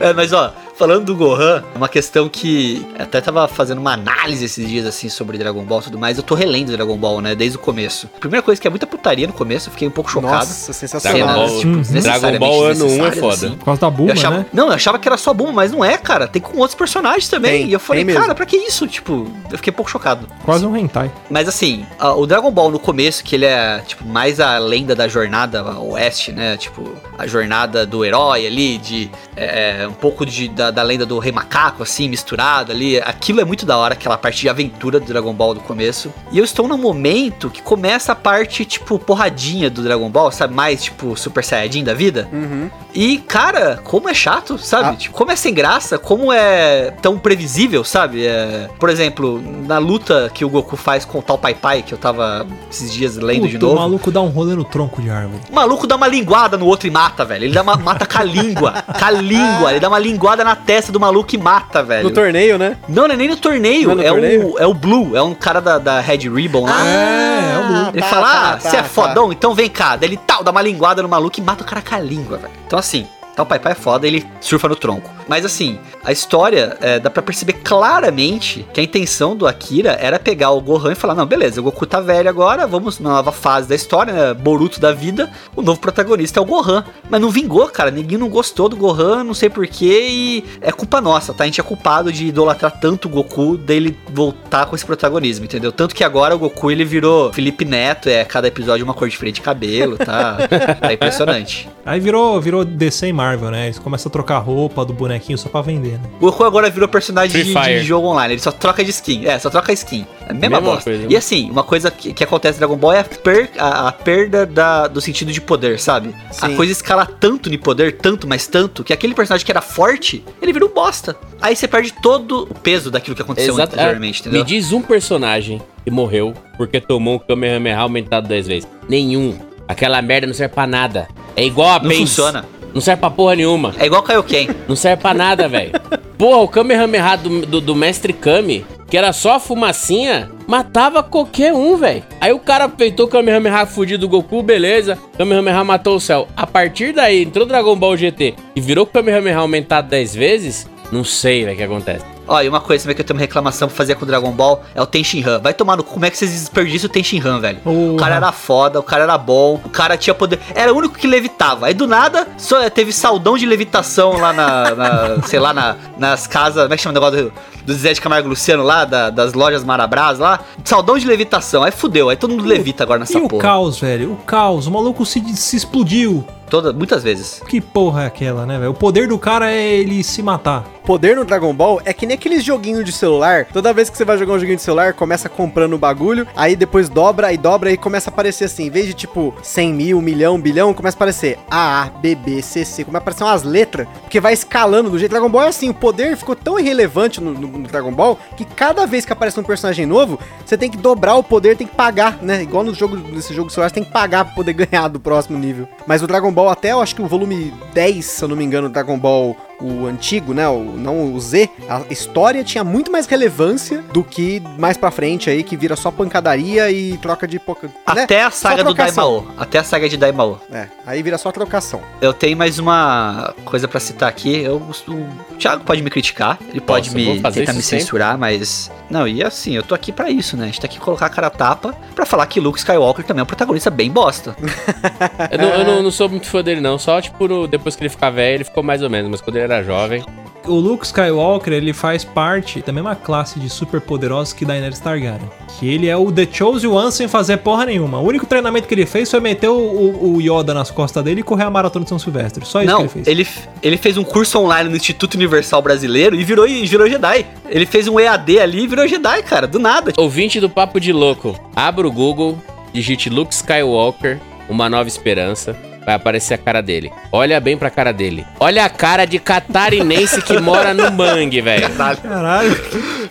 B: É, mas ó, falando do Gohan, é uma questão que até tava fazendo uma análise esses dias assim sobre Dragon Ball e tudo mais. Eu tô relendo Dragon Ball, né, desde o começo. Primeira coisa que é muita putaria no começo, eu fiquei um pouco chocado.
C: Nossa, sensacional.
D: Dragon Ball,
B: tipo.
D: Dragon Ball ano 1 é foda.
B: assim.
A: Por causa da Bulma,
B: Eu achava,
A: né?
B: Não, eu achava que era só Bulma, mas não é, cara. Tem com outros personagens também.
C: Tem,
B: e eu falei, cara, pra que isso? Tipo, eu fiquei um pouco chocado.
A: Quase um hentai.
B: Mas assim, a- o Dragon Ball no começo, que ele é, tipo, mais a lenda da jornada oeste, né? Tipo, a jornada do herói ali, de é, um pouco de, da, da lenda do rei macaco, assim, misturado ali. Aquilo é muito da hora, aquela parte de aventura do Dragon Ball do começo. E eu estou num momento que começa a parte, tipo, porradinha do Dragon Ball, sabe? Mais, tipo, Super Saiyajin da vida.
C: Uhum.
B: E, cara, como é chato, sabe?
C: Ah.
B: Tipo, como é sem graça, como é tão previsível, sabe? É, por exemplo, na luta que o Goku faz com o tal Pai Pai, que eu tava esses dias lendo de
A: Puta, o
B: novo.
A: maluco dá um rolê no tronco de árvore.
B: O maluco dá uma linguada no outro e mata, velho. Ele dá uma, mata com a língua. Com a língua. Ele dá uma linguada na testa do maluco e mata, velho.
C: No torneio, né?
B: Não, não é nem no torneio.
C: Não é no
B: é,
C: torneio?
B: O, é o Blue. É um cara da, da Red Ribbon lá.
A: É, é o Blue.
B: Ele
C: tá,
B: fala,
C: tá,
B: ah,
C: tá,
B: você é
C: tá.
B: fodão, então vem cá. Daí ele tal, dá uma linguada no maluco e mata o cara com a língua, velho. Então assim, tá o Pai Pai é foda, ele surfa no tronco. Mas assim, a história, é, dá pra perceber claramente que a intenção do Akira era pegar o Gohan e falar, não, beleza, o Goku tá velho agora, vamos na nova fase da história, né, Boruto da vida, o novo protagonista é o Gohan. Mas não vingou, cara, ninguém não gostou do Gohan, não sei porquê, e é culpa nossa, tá? A gente é culpado de idolatrar tanto o Goku, dele voltar com esse protagonismo, entendeu? Tanto que agora o Goku, ele virou Felipe Neto, é cada episódio uma cor diferente de cabelo, tá? tá impressionante.
A: Aí virou, virou DC e Marvel, né? Eles começam a trocar roupa do bonequinho só pra vender, né?
B: O Goku agora virou personagem de, de jogo online, ele só troca de skin. É, só troca skin. É a mesma,
D: Mesma
B: bosta.
D: coisa, né?
B: E assim, uma coisa que, que acontece no Dragon Ball é a, per- a- a perda da- do sentido de poder, sabe? A
C: Sim.
B: coisa escala tanto de poder, tanto, mas tanto, que aquele personagem que era forte, ele vira um bosta. Aí você perde todo o peso daquilo que aconteceu
D: Exato.
B: anteriormente,
D: É,
B: entendeu?
D: Me diz um personagem que morreu porque tomou um Kamehameha aumentado 10 vezes. Nenhum. Aquela merda não serve pra nada. É igual a
B: Não
D: Base.
B: funciona.
D: Não serve pra porra nenhuma.
B: É igual Kaioken.
D: Não serve pra nada, velho. Porra, o Kamehameha do, do, do Mestre Kami que era só a fumacinha, matava qualquer um, velho. Aí o cara peitou o Kamehameha fudido do Goku, beleza. Kamehameha matou o céu. A partir daí, entrou Dragon Ball GT e virou o Kamehameha aumentado 10 vezes, não sei, velho, o que acontece.
B: Ó, e uma coisa também que eu tenho uma reclamação pra fazer com o Dragon Ball é o Tenshinhan. Vai tomar no cu, como é que vocês desperdiçam o Tenshinhan, velho? O cara era foda, o cara era bom, o cara tinha poder. Era o único que levitava. Aí do nada, só teve saldão de levitação lá na, na sei lá, na, nas casas. Como é que chama o negócio do, do Zé de Camargo Luciano lá, da- das lojas Marabras lá? Saldão de levitação. Aí fudeu, aí todo mundo levita agora nessa
A: E o
B: porra.
A: caos, velho? O caos. O maluco se, se explodiu.
B: Toda, muitas vezes.
A: Que porra é aquela, né, velho? O poder do cara é ele se matar.
C: Poder no Dragon Ball é que nem aqueles joguinhos de celular. Toda vez que você vai jogar um joguinho de celular, começa comprando o bagulho, aí depois dobra e dobra e começa a aparecer assim. Em vez de tipo 100 mil, milhão, bilhão, começa a aparecer A, A, B, B, C, C. Começa a aparecer umas letras, porque vai escalando do jeito. Dragon Ball é assim, o poder ficou tão irrelevante no, no- no Dragon Ball que cada vez que aparece um personagem novo, você tem que dobrar o poder, tem que pagar, né? Igual no jogo, nesse jogo celular, você tem que pagar pra poder ganhar do próximo nível. Mas o Dragon Ball, até eu acho que o volume 10, se eu não me engano, Dragon Ball o antigo, né, o, não o Z, a história tinha muito mais relevância do que mais pra frente aí, que vira só pancadaria e troca de... Poca, né?
B: Até a
C: Só
B: saga do. Daimao. Até a saga de Daimao.
C: É, aí vira só trocação.
B: Eu tenho mais uma coisa pra citar aqui. Eu, o Thiago pode me criticar, ele pode
D: Nossa,
B: me
D: fazer
B: tentar me
D: sempre.
B: censurar, mas. Não, e assim, eu tô aqui pra isso, né? A gente tá aqui colocar a cara a tapa pra falar que Luke Skywalker também é um protagonista bem bosta.
D: Eu, não, eu não- não sou muito fã dele, não. Só, tipo, no- depois que ele ficar velho, ele ficou mais ou menos. Mas quando ele era jovem.
A: O Luke Skywalker, ele faz parte da mesma classe de super poderosos que Daenerys Targaryen. Que ele é o The Chosen One sem fazer porra nenhuma. O único treinamento que ele fez foi meter o, o- o Yoda nas costas dele e correr a maratona de São Silvestre. Só isso que
B: não,
A: ele fez.
B: ele, ele fez um curso online no Instituto Universal Brasileiro e virou, e virou Jedi. Ele fez um EAD ali e virou Jedi, cara, do nada.
D: Ouvinte do Papo de Louco, abra o Google, digite Luke Skywalker, Uma Nova Esperança. Vai aparecer a cara dele. Olha bem pra cara dele. Olha a cara de catarinense que mora no mangue, velho.
A: Caralho.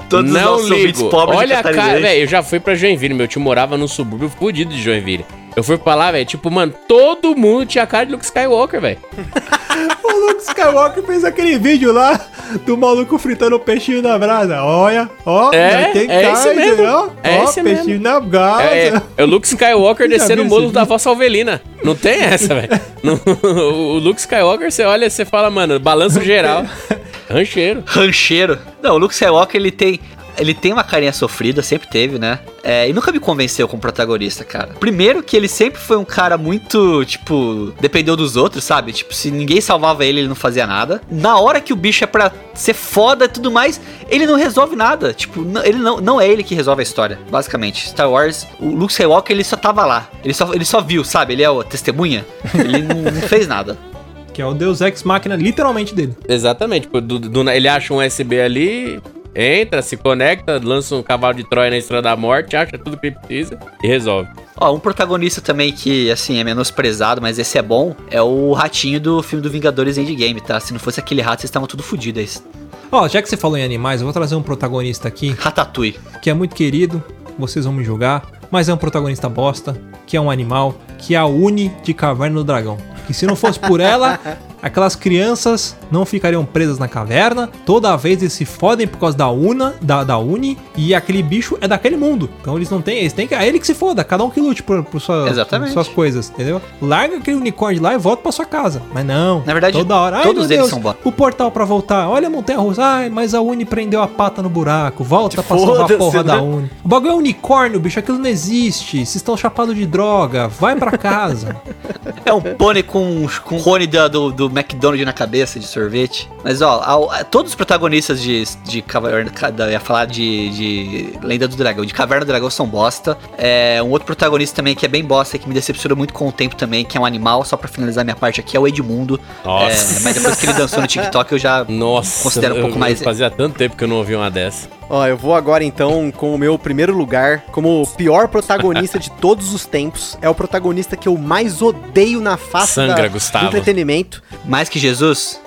B: Todos os
D: Não
B: ouvintes
D: ligo.
B: pobres de
D: Olha a cara, velho. Eu já fui pra Joinville. Meu tio morava num subúrbio fudido de Joinville. Eu fui pra lá, velho. Tipo, mano, todo mundo tinha cara de Luke Skywalker, velho.
A: O Luke Skywalker fez aquele vídeo lá do maluco fritando o peixinho na brasa. Olha, ó,
D: É,
A: tem
D: é
A: cara,
D: esse mesmo.
A: entendeu?
D: É
A: ó,
D: esse
A: peixinho
D: mesmo.
A: na brasa.
D: É, é, é o Luke Skywalker descendo o
A: esse
D: da? Vossa Alvelina. Não tem essa, velho. O Luke Skywalker, você olha, você fala, mano, balanço geral. Rancheiro.
B: rancheiro. Não, o Luke Skywalker, ele tem. Ele tem uma carinha sofrida, sempre teve, né? É, e nunca me convenceu como protagonista, cara. Primeiro que ele sempre foi um cara muito, tipo, dependeu dos outros, sabe? Tipo, se ninguém salvava ele, ele não fazia nada. Na hora que o bicho é pra ser foda e tudo mais, ele não resolve nada. Tipo, não- ele não, não é ele que resolve a história, basicamente. Star Wars, o Luke Skywalker, ele só tava lá. Ele só, ele só viu, sabe? Ele é o testemunha. Ele não, não fez nada.
A: Que é o Deus Ex Machina, literalmente dele.
D: Exatamente. Tipo, do- do- ele acha um USB ali, entra, se conecta, lança um cavalo de Troia na Estrada da Morte, acha tudo que ele precisa e resolve.
B: Ó, um protagonista também que, assim, é menosprezado, mas esse é bom, é o ratinho do filme do Vingadores Endgame, tá? Se não fosse aquele rato, vocês estavam tudo fodidos aí.
A: Ó, já que você falou em animais, eu vou trazer um protagonista aqui
B: Ratatouille.
A: que é muito querido, vocês vão me julgar, mas é um protagonista bosta, que é um animal, que é a Uni de Caverna do Dragão. Que se não fosse por ela, aquelas crianças não ficariam presas na caverna, toda vez eles se fodem por causa da Una, da, da Uni, e aquele bicho é daquele mundo. Então eles não têm, eles têm que. É ele que se foda, cada um que lute por, por, sua- por suas coisas, entendeu? Larga aquele unicórnio lá e volta pra sua casa. Mas não.
B: Na verdade,
A: toda hora.
B: Todos eles
A: Deus,
B: são bosta.
A: O portal pra voltar. Olha a montanha russa. Ai, mas a Uni prendeu a pata no buraco. Volta pra salvar a porra da
C: né?
A: Uni. O bagulho é unicórnio, bicho. Aquilo não existe. Vocês estão chapados de droga. Vai pra casa.
B: É um pônei com, com cone da- do, do McDonald's na cabeça de sorvete. Mas, ó, ao- a- todos os protagonistas de, de Caverna... ca- da- Eu ia falar de, de Lenda do Dragão. De Caverna do Dragão são bosta. É, um outro protagonista também que é bem bosta, que me decepcionou muito com o tempo também, que é um animal, só pra finalizar minha parte aqui, é o Edmundo.
D: Nossa.
B: É, mas depois que ele dançou no TikTok, eu já...
D: Nossa,
B: Considero um pouco
D: eu-
B: mais-
D: Fazia tanto tempo que eu não ouvi uma dessa.
C: Ó, eu vou agora então com o meu primeiro lugar, como o pior protagonista de todos os tempos. É o protagonista que eu mais odeio na face
D: Sangra,
C: da-
D: Gustavo.
C: do entretenimento.
B: Mais que Jesus...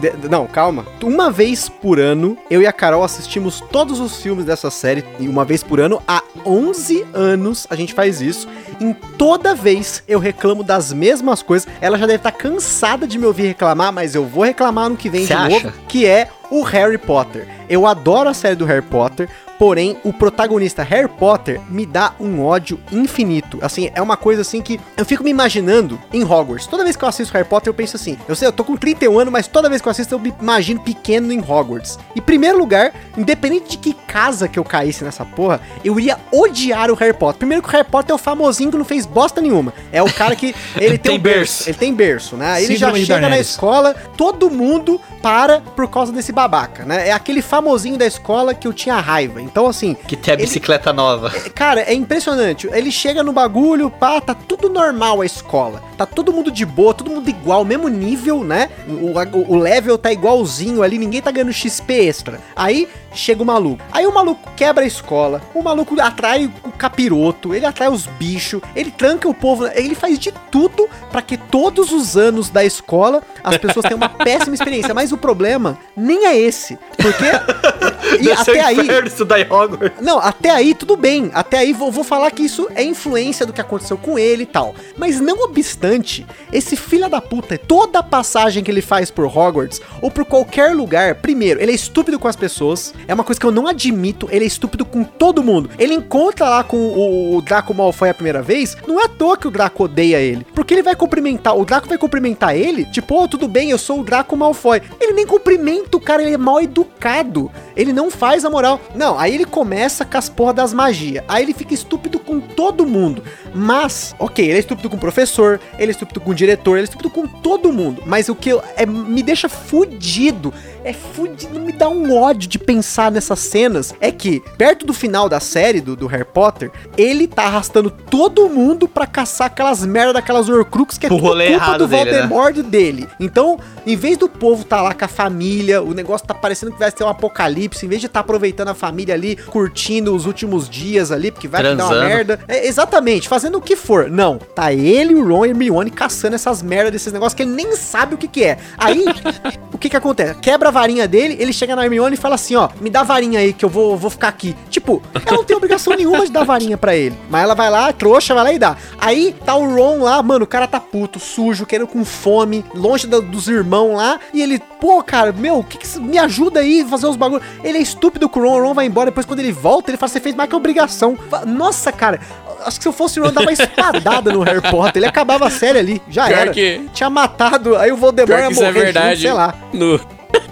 C: De- não, calma. Uma vez por ano, eu e a Carol assistimos todos os filmes dessa série. E uma vez por ano, há 11 anos a gente faz isso. Em toda vez eu reclamo das mesmas coisas. Ela já deve estar cansada de me ouvir reclamar, mas eu vou reclamar no que vem
B: Cê
C: de
B: acha?
C: novo. Que é o Harry Potter. Eu adoro a série do Harry Potter, porém o protagonista Harry Potter me dá um ódio infinito. Assim, é uma coisa assim que eu fico me imaginando em Hogwarts. Toda vez que eu assisto Harry Potter, eu penso assim: eu sei, eu tô com 31 anos, mas toda vez que eu assisto, eu me imagino pequeno em Hogwarts. Em primeiro lugar, independente de que casa que eu caísse nessa porra, eu iria odiar o Harry Potter. Primeiro que o Harry Potter é o famosinho que não fez bosta nenhuma. É o cara que ele tem,
B: Tem
C: um berço.
B: berço.
C: Ele tem berço, né? Ele já
E: Síndrome
C: chega na escola, todo mundo para por causa desse babaca, né? É aquele famosinho da escola que eu tinha raiva. Então, assim,
B: Que tem a
C: Ele-
B: bicicleta nova.
C: Cara, é impressionante. Ele chega no bagulho, pá, tá tudo normal a escola. Tá todo mundo de boa, todo mundo igual, mesmo nível, né? O, o- o level tá igualzinho ali, ninguém tá ganhando XP extra. Aí chega o maluco. Aí o maluco quebra a escola, o maluco atrai o capiroto, ele atrai os bichos, ele tranca o povo, ele faz de tudo pra que todos os anos da escola as pessoas tenham uma péssima experiência. Mas o problema nem é esse. Porque. E até aí.
B: estudar Hogwarts.
C: Não, até aí tudo bem. Até aí vou, vou falar que isso é influência do que aconteceu com ele e tal. Mas não obstante, esse filho da puta, toda a passagem que ele faz por Hogwarts ou por qualquer lugar, primeiro, ele é estúpido com as pessoas. É uma coisa que eu não admito. Ele é estúpido com todo mundo. Ele encontra lá com o, o Draco Malfoy a primeira vez. Não é à toa que o Draco odeia ele. Porque ele vai cumprimentar. O Draco vai cumprimentar ele. Tipo, ô, tudo bem, eu sou o Draco Malfoy. Ele nem cumprimenta o cara, ele é mal educado. Ele não faz a moral. Não, aí ele começa com as porra das magias. Aí ele fica estúpido com todo mundo. Mas, ok, ele é estúpido com o professor, ele é estúpido com o diretor, ele é estúpido com todo mundo. Mas o que eu- é, me deixa fudido, é fudido, me dá um ódio de pensar nessas cenas. É que, perto do final da série do, do Harry Potter, ele tá arrastando todo mundo pra caçar aquelas merda daquelas Horcruxes que é
B: O
C: tudo culpa do
B: dele, né?
C: Voldemort dele. Então, em vez do povo tá lá com a família, o negócio tá parecendo que vai ser um apocalipse, em vez de estar aproveitando a família ali, curtindo os últimos dias ali, porque vai dar uma merda. É, exatamente, fazendo o que for. Não, tá ele, o Ron e Hermione caçando essas merdas desses negócios que ele nem sabe o que que é. Aí, o que que acontece? Quebra a varinha dele, ele chega na Hermione e fala assim, ó, me dá a varinha aí que eu vou, vou ficar aqui. Tipo, ela não tem obrigação nenhuma de dar varinha pra ele. Mas ela vai lá, trouxa, vai lá e dá. Aí tá o Ron lá, mano, o cara tá puto, sujo, querendo com fome, longe dos irmãos lá. E ele, pô, cara, meu, que que, me ajuda aí a fazer os bagulhos. Ele é estúpido com o Ron, o Ron vai embora. Depois, quando ele volta, ele fala, você fez mais que obrigação. Nossa, cara, acho que se eu fosse o Ron, dava uma espadada no Harry Potter. Ele acabava a série ali, já
D: Pior
C: era.
D: que-
C: Tinha matado, aí o Voldemort ia
D: é
C: morrer
D: verdade.
C: junto, sei lá.
D: No...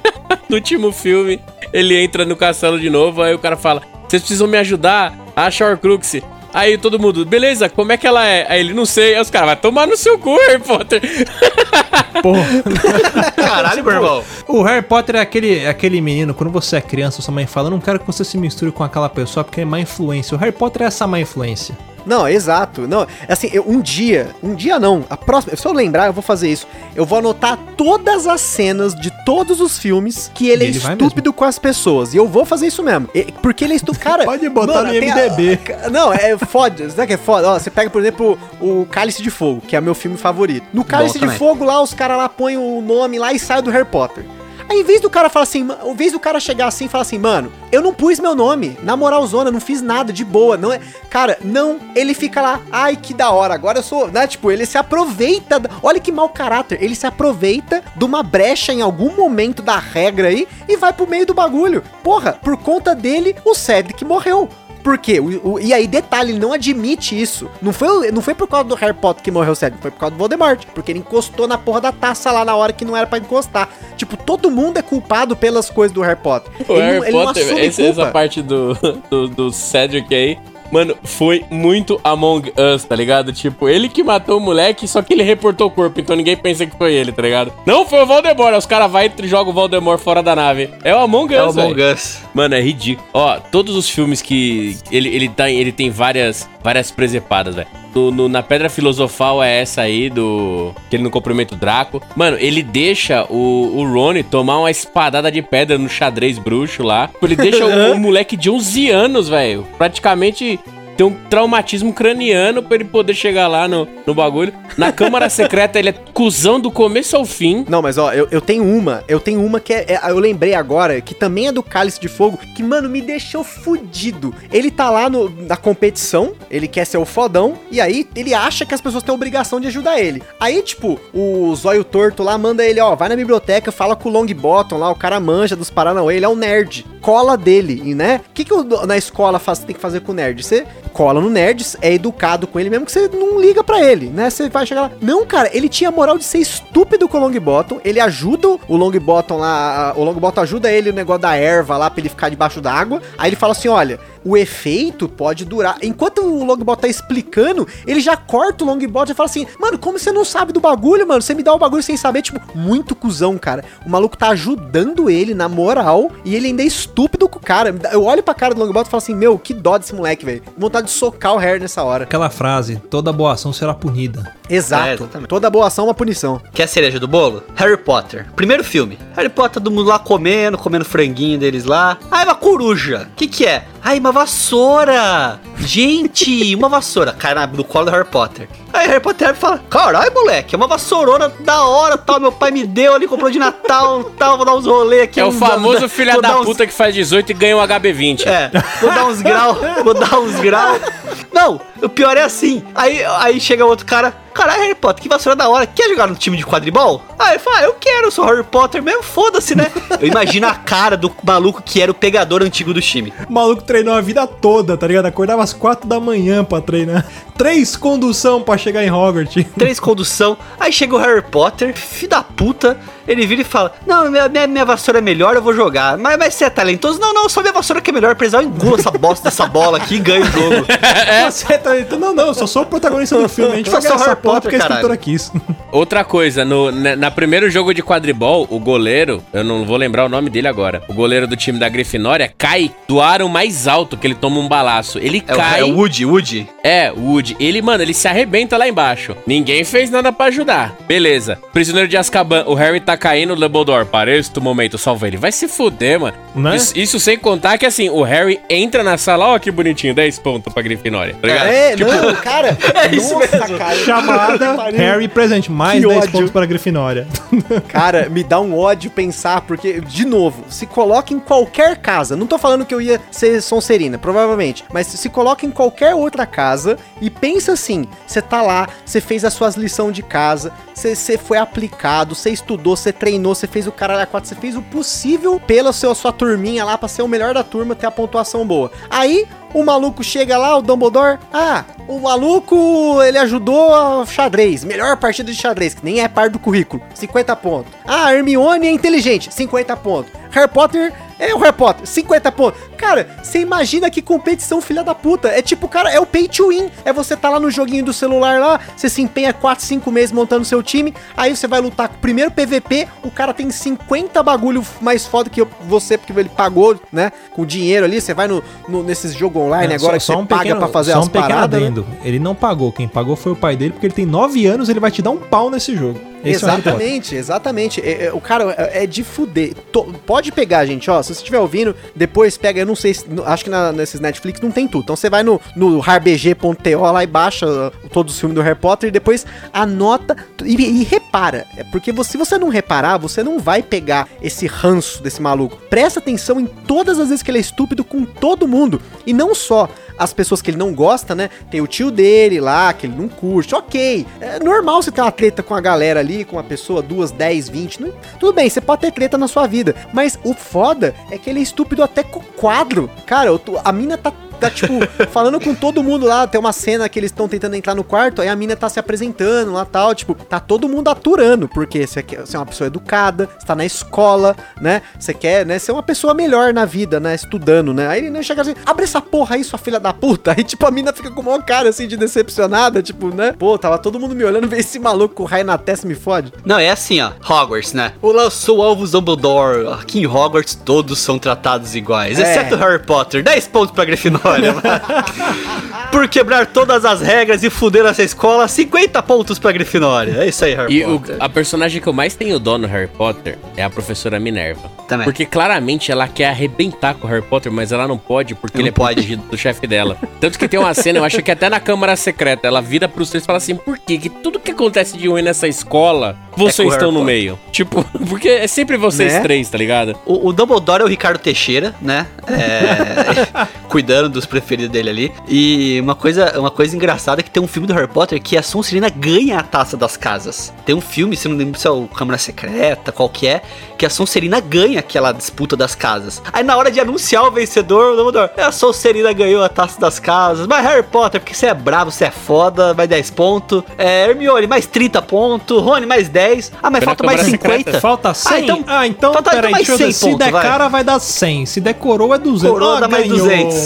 D: no último filme, ele entra no castelo de novo, aí o cara fala: Vocês precisam me ajudar a Horcrux. Aí todo mundo, beleza, como é que ela é? Aí ele não sei. Aí os caras, vai tomar no seu cu, Harry Potter.
E: Porra.
B: Caralho, meu irmão.
E: O Harry Potter é aquele, é aquele menino, quando você é criança, sua mãe fala, não quero que você se misture com aquela pessoa porque é má influência. O Harry Potter é essa má influência.
C: Não, exato. Não, assim, eu, um dia, um dia não, a próxima, se eu lembrar, eu vou fazer isso. Eu vou anotar todas as cenas de todos os filmes que ele,
E: Ele
C: é estúpido com as pessoas. E eu vou fazer isso mesmo. E- porque ele é estúpido. Cara,
E: Pode botar no
C: tem a- não, é foda. Sabe que é foda? Ó, você pega, por exemplo, o Cálice de Fogo, que é meu filme favorito. No Cálice de. Fogo lá, os caras lá põem o nome lá e sai do Harry Potter. Aí, em vez do cara falar assim, em vez do cara chegar assim e falar assim, mano, eu não pus meu nome, na moral zona, não fiz nada, de boa, não é. Cara, não, ele fica lá, ai que da hora, agora eu sou, né? Tipo, ele se aproveita, olha que mau caráter, ele se aproveita de uma brecha em algum momento da regra aí e vai pro meio do bagulho. Porra, por conta dele, o Cedric morreu. Por quê? O- o- e aí, detalhe, ele não admite isso. Não foi, não foi por causa do Harry Potter que morreu o Cedric, foi por causa do Voldemort. Porque ele encostou na porra da taça lá na hora que não era pra encostar. Tipo, todo mundo é culpado pelas coisas do Harry Potter.
D: O
C: ele,
D: Harry
C: não, não
D: Potter, esse- essa
C: culpa.
D: parte do, do, do Cedric aí, mano, foi muito Among Us, tá ligado? Tipo, ele que matou o moleque, só que ele reportou o corpo, então ninguém pensa que foi ele, tá ligado? Não, foi o Voldemort, os caras vai e jogam o Voldemort fora da nave. É o Among Us,
B: É o. Among Us.
D: Mano, é ridículo. Ó, todos os filmes que. Ele, ele, tá, ele tem várias, várias presepadas, velho. No, no- na Pedra Filosofal é essa aí, do. Que ele não cumprimenta o Draco. Mano, ele deixa o, o Rony tomar uma espadada de pedra no xadrez bruxo lá. Ele deixa o, o moleque de 11 anos, velho. Praticamente ter um traumatismo craniano pra ele poder chegar lá no, no bagulho. Na Câmara Secreta, ele é cuzão do começo ao fim.
C: Não, mas ó, eu, eu tenho uma, eu tenho uma que é, é- eu lembrei agora, que também é do Cálice de Fogo, que, mano, me deixou fudido. Ele tá lá no- na competição, ele quer ser o fodão, e aí ele acha que as pessoas têm a obrigação de ajudar ele. Aí, tipo, o Zóio Torto lá manda ele, ó, vai na biblioteca, fala com o Longbottom lá, o cara manja dos Paranauê, ele é um nerd. Cola dele, e, né? O que, que na escola faz, tem que fazer com o nerd? Você cola no nerd, é educado com ele mesmo que você não liga pra ele, né? Você vai chegar lá. Não, cara, ele tinha moral de ser estúpido com o Longbottom, ele ajuda o Longbottom lá, o Longbottom ajuda ele o negócio da erva lá pra ele ficar debaixo d'água. Aí ele fala assim: olha, o efeito pode durar. Enquanto o Longbottom tá explicando, ele já corta o Longbottom e fala assim: mano, como você não sabe do bagulho, mano? Você me dá o bagulho sem saber, tipo, muito cuzão, cara. O maluco tá ajudando ele na moral e ele ainda é estúpido com o cara. Eu olho pra cara do Longbottom e falo assim: meu, que dó desse moleque, velho. Vontade de socar o Harry nessa hora.
E: Aquela frase, toda boa ação será punida.
B: É,
C: Exato.
B: exatamente.
C: Toda boa ação é uma punição.
B: Quer a cereja do bolo? Harry Potter. Primeiro filme. Harry Potter, todo mundo lá comendo, comendo franguinho deles lá. Ai, uma coruja. O que que é? Ai, uma vassoura. Gente, uma vassoura. Cai na- no colo do Harry Potter. Aí Harry Potter fala, caralho, moleque, é uma vassourona da hora, tal, meu pai me deu ali, comprou de Natal, tal, vou dar uns rolê aqui.
D: É o
B: uns-
D: famoso filha
B: vou
D: da
B: uns-
D: puta que faz 18 e ganha um HB20.
B: É, vou dar uns graus, vou dar uns graus. Não, o pior é assim. Aí, aí chega outro cara. Caralho, Harry Potter, que vassoura da hora. Quer jogar no time de quadribol? Aí ele fala, ah, eu quero, eu sou Harry Potter mesmo, foda-se, né? Eu imagino a cara do maluco que era o pegador antigo do time.
E: O maluco treinou a vida toda, tá ligado? Acordava às quatro da manhã pra treinar. Três condução pra chegar em Hogwarts.
B: Três condução. Aí chega o Harry Potter, filho da puta. Ele vira e fala: Não, minha, minha, minha vassoura é melhor, eu vou jogar. Mas, mas você é talentoso? Não, não, só minha vassoura que é melhor. Apesar eu engulo essa bosta dessa bola aqui e ganho o jogo.
E: Você tá... então, Não, não, eu só sou o protagonista do filme. A gente
B: Só
E: vai
B: sou
E: ganhar essa
B: Harry
E: porra
B: Potter,
E: porque a escritora quis.
D: Outra coisa, no na, na primeiro jogo de quadribol, o goleiro, eu não vou lembrar o nome dele agora, o goleiro do time da Grifinória cai do aro mais alto que ele toma um balaço. Ele
B: É, o,
D: cai.
B: é o Woody, Woody.
D: É, o Ele, mano, ele se arrebenta lá embaixo. Ninguém fez nada pra ajudar. Beleza. Prisioneiro de Azkaban, o Harry tá caindo, o Dumbledore, para este momento, salva ele. Vai se fuder, mano.
E: Né?
D: Isso, isso sem contar que, assim, o Harry entra na sala, ó que bonitinho, 10 pontos pra Grifinória. Tá ligado?
C: É, não, cara.
B: É isso
C: nossa,
B: mesmo.
C: cara.
E: Chamada. Harry presente. Mais
C: Que
E: 10
C: ódio.
E: pontos para a Grifinória.
C: Cara, me dá um ódio pensar, porque, de novo, se coloca em qualquer casa. Não tô falando que eu ia ser Sonserina, provavelmente. Mas se coloca em qualquer outra casa e pensa assim: você tá lá, você fez as suas lições de casa, você, foi aplicado, você estudou, você treinou, você fez o caralho a quatro, você fez o possível pela seu, sua turminha lá pra ser o melhor da turma, ter a pontuação boa. Aí. O maluco chega lá, o Dumbledore. Ah, o maluco ele ajudou a xadrez. Melhor partida de xadrez, que nem é parte do currículo. 50 pontos. Ah, a Hermione é inteligente. 50 pontos. Harry Potter é o Harry Potter. 50 pontos. Cara, você imagina que competição filha da puta. É tipo, cara, é o pay to win. É você tá lá no joguinho do celular lá, você se empenha 4, 5 meses montando seu time. Aí você vai lutar com o primeiro PVP. O cara tem 50 bagulho mais foda que você, porque ele pagou, né? Com dinheiro ali. Você vai no, no- nesses jogos online
E: É,
C: agora que você paga pra fazer
E: só
C: as
E: um pequeno
C: paradas. né?
E: Ele não pagou. Quem pagou foi o pai dele, porque ele tem 9 anos ele vai te dar um pau nesse jogo. É
C: exatamente, exatamente. É, é, o cara é, é de fuder. To- pode pegar, gente, ó. Se você estiver ouvindo, depois pega, eu não sei, acho que na- nesses Netflix não tem tudo. Então você vai no, no harbg.to lá e baixa uh, todos os filmes do Harry Potter e depois anota e, e repara. É porque você- se você não reparar, você não vai pegar esse ranço desse maluco. Presta atenção em todas as vezes que ele é estúpido com todo mundo. E não só as pessoas que ele não gosta, né? Tem o tio dele lá, que ele não curte. Ok. É normal você ter uma treta com a galera ali, com uma pessoa, duas, dez, vinte. não- Tudo bem, você pode ter treta na sua vida. Mas o foda é que ele é estúpido até com quadro. Cara, tô- a mina tá. Tá, tipo, falando com todo mundo lá. Tem uma cena que eles estão tentando entrar no quarto, aí a mina tá se apresentando lá tal. Tipo, tá todo mundo aturando, porque você, quer, você é uma pessoa educada, você tá na escola, né? Você quer, né, ser uma pessoa melhor na vida, né? Estudando, né? Aí ele né, chega assim, abre essa porra aí, sua filha da puta. Aí, tipo, a mina fica com uma cara assim de decepcionada, tipo, né? Pô, tava todo mundo me olhando, vê esse maluco com raio na testa me fode.
B: Não, é assim, ó. Hogwarts, né? Olá, eu sou o Alvus Dumbledore. Aqui em Hogwarts todos são tratados iguais,
C: É.
B: exceto Harry Potter. 10 pontos pra Grifinória. Por quebrar todas as regras e fuder essa escola, 50 pontos pra Grifinória. É isso aí, Harry
D: E o-
B: Potter.
D: a personagem que eu mais tenho dó no Harry Potter é a professora Minerva.
B: Também.
D: Porque claramente ela quer arrebentar com o Harry Potter, mas ela não pode porque
B: Não
D: ele é
B: pode.
D: protegido do chefe dela. Tanto que tem uma cena, eu acho que até na Câmara Secreta, ela vira pros três e fala assim: por quê? Que tudo que acontece de ruim nessa escola, vocês
B: É
D: estão no
B: Potter.
D: meio. Tipo, porque é sempre vocês
C: Né?
D: três, tá ligado?
B: O, o Dumbledore é o Ricardo Teixeira, né? É, cuidando dos preferidos dele ali. E uma coisa, uma coisa engraçada é que tem um filme do Harry Potter que a Sonserina ganha a taça das casas. Tem um filme, se não lembro se é o Câmara Secreta, qual que é, que a Sonserina ganha aquela disputa das casas. Aí na hora de anunciar o vencedor, o Dumbledore, "É, a Sonserina ganhou a taça das casas. Mas Harry Potter, porque você é bravo, você é foda, vai 10 pontos. É, Hermione, mais 30 pontos. Rony, mais 10. Ah, mas falta mais
D: Câmara
B: 50.
D: Secreta.
E: Falta 100? Ah,
B: então-
E: então, então
B: falta-
E: peraí,
B: mais
E: deixa eu ver.
B: 100
E: Se der
B: vai.
E: cara, vai dar 100. Se der coroa, é 200.
B: Coroa dá mais
E: ganhou.
B: 200.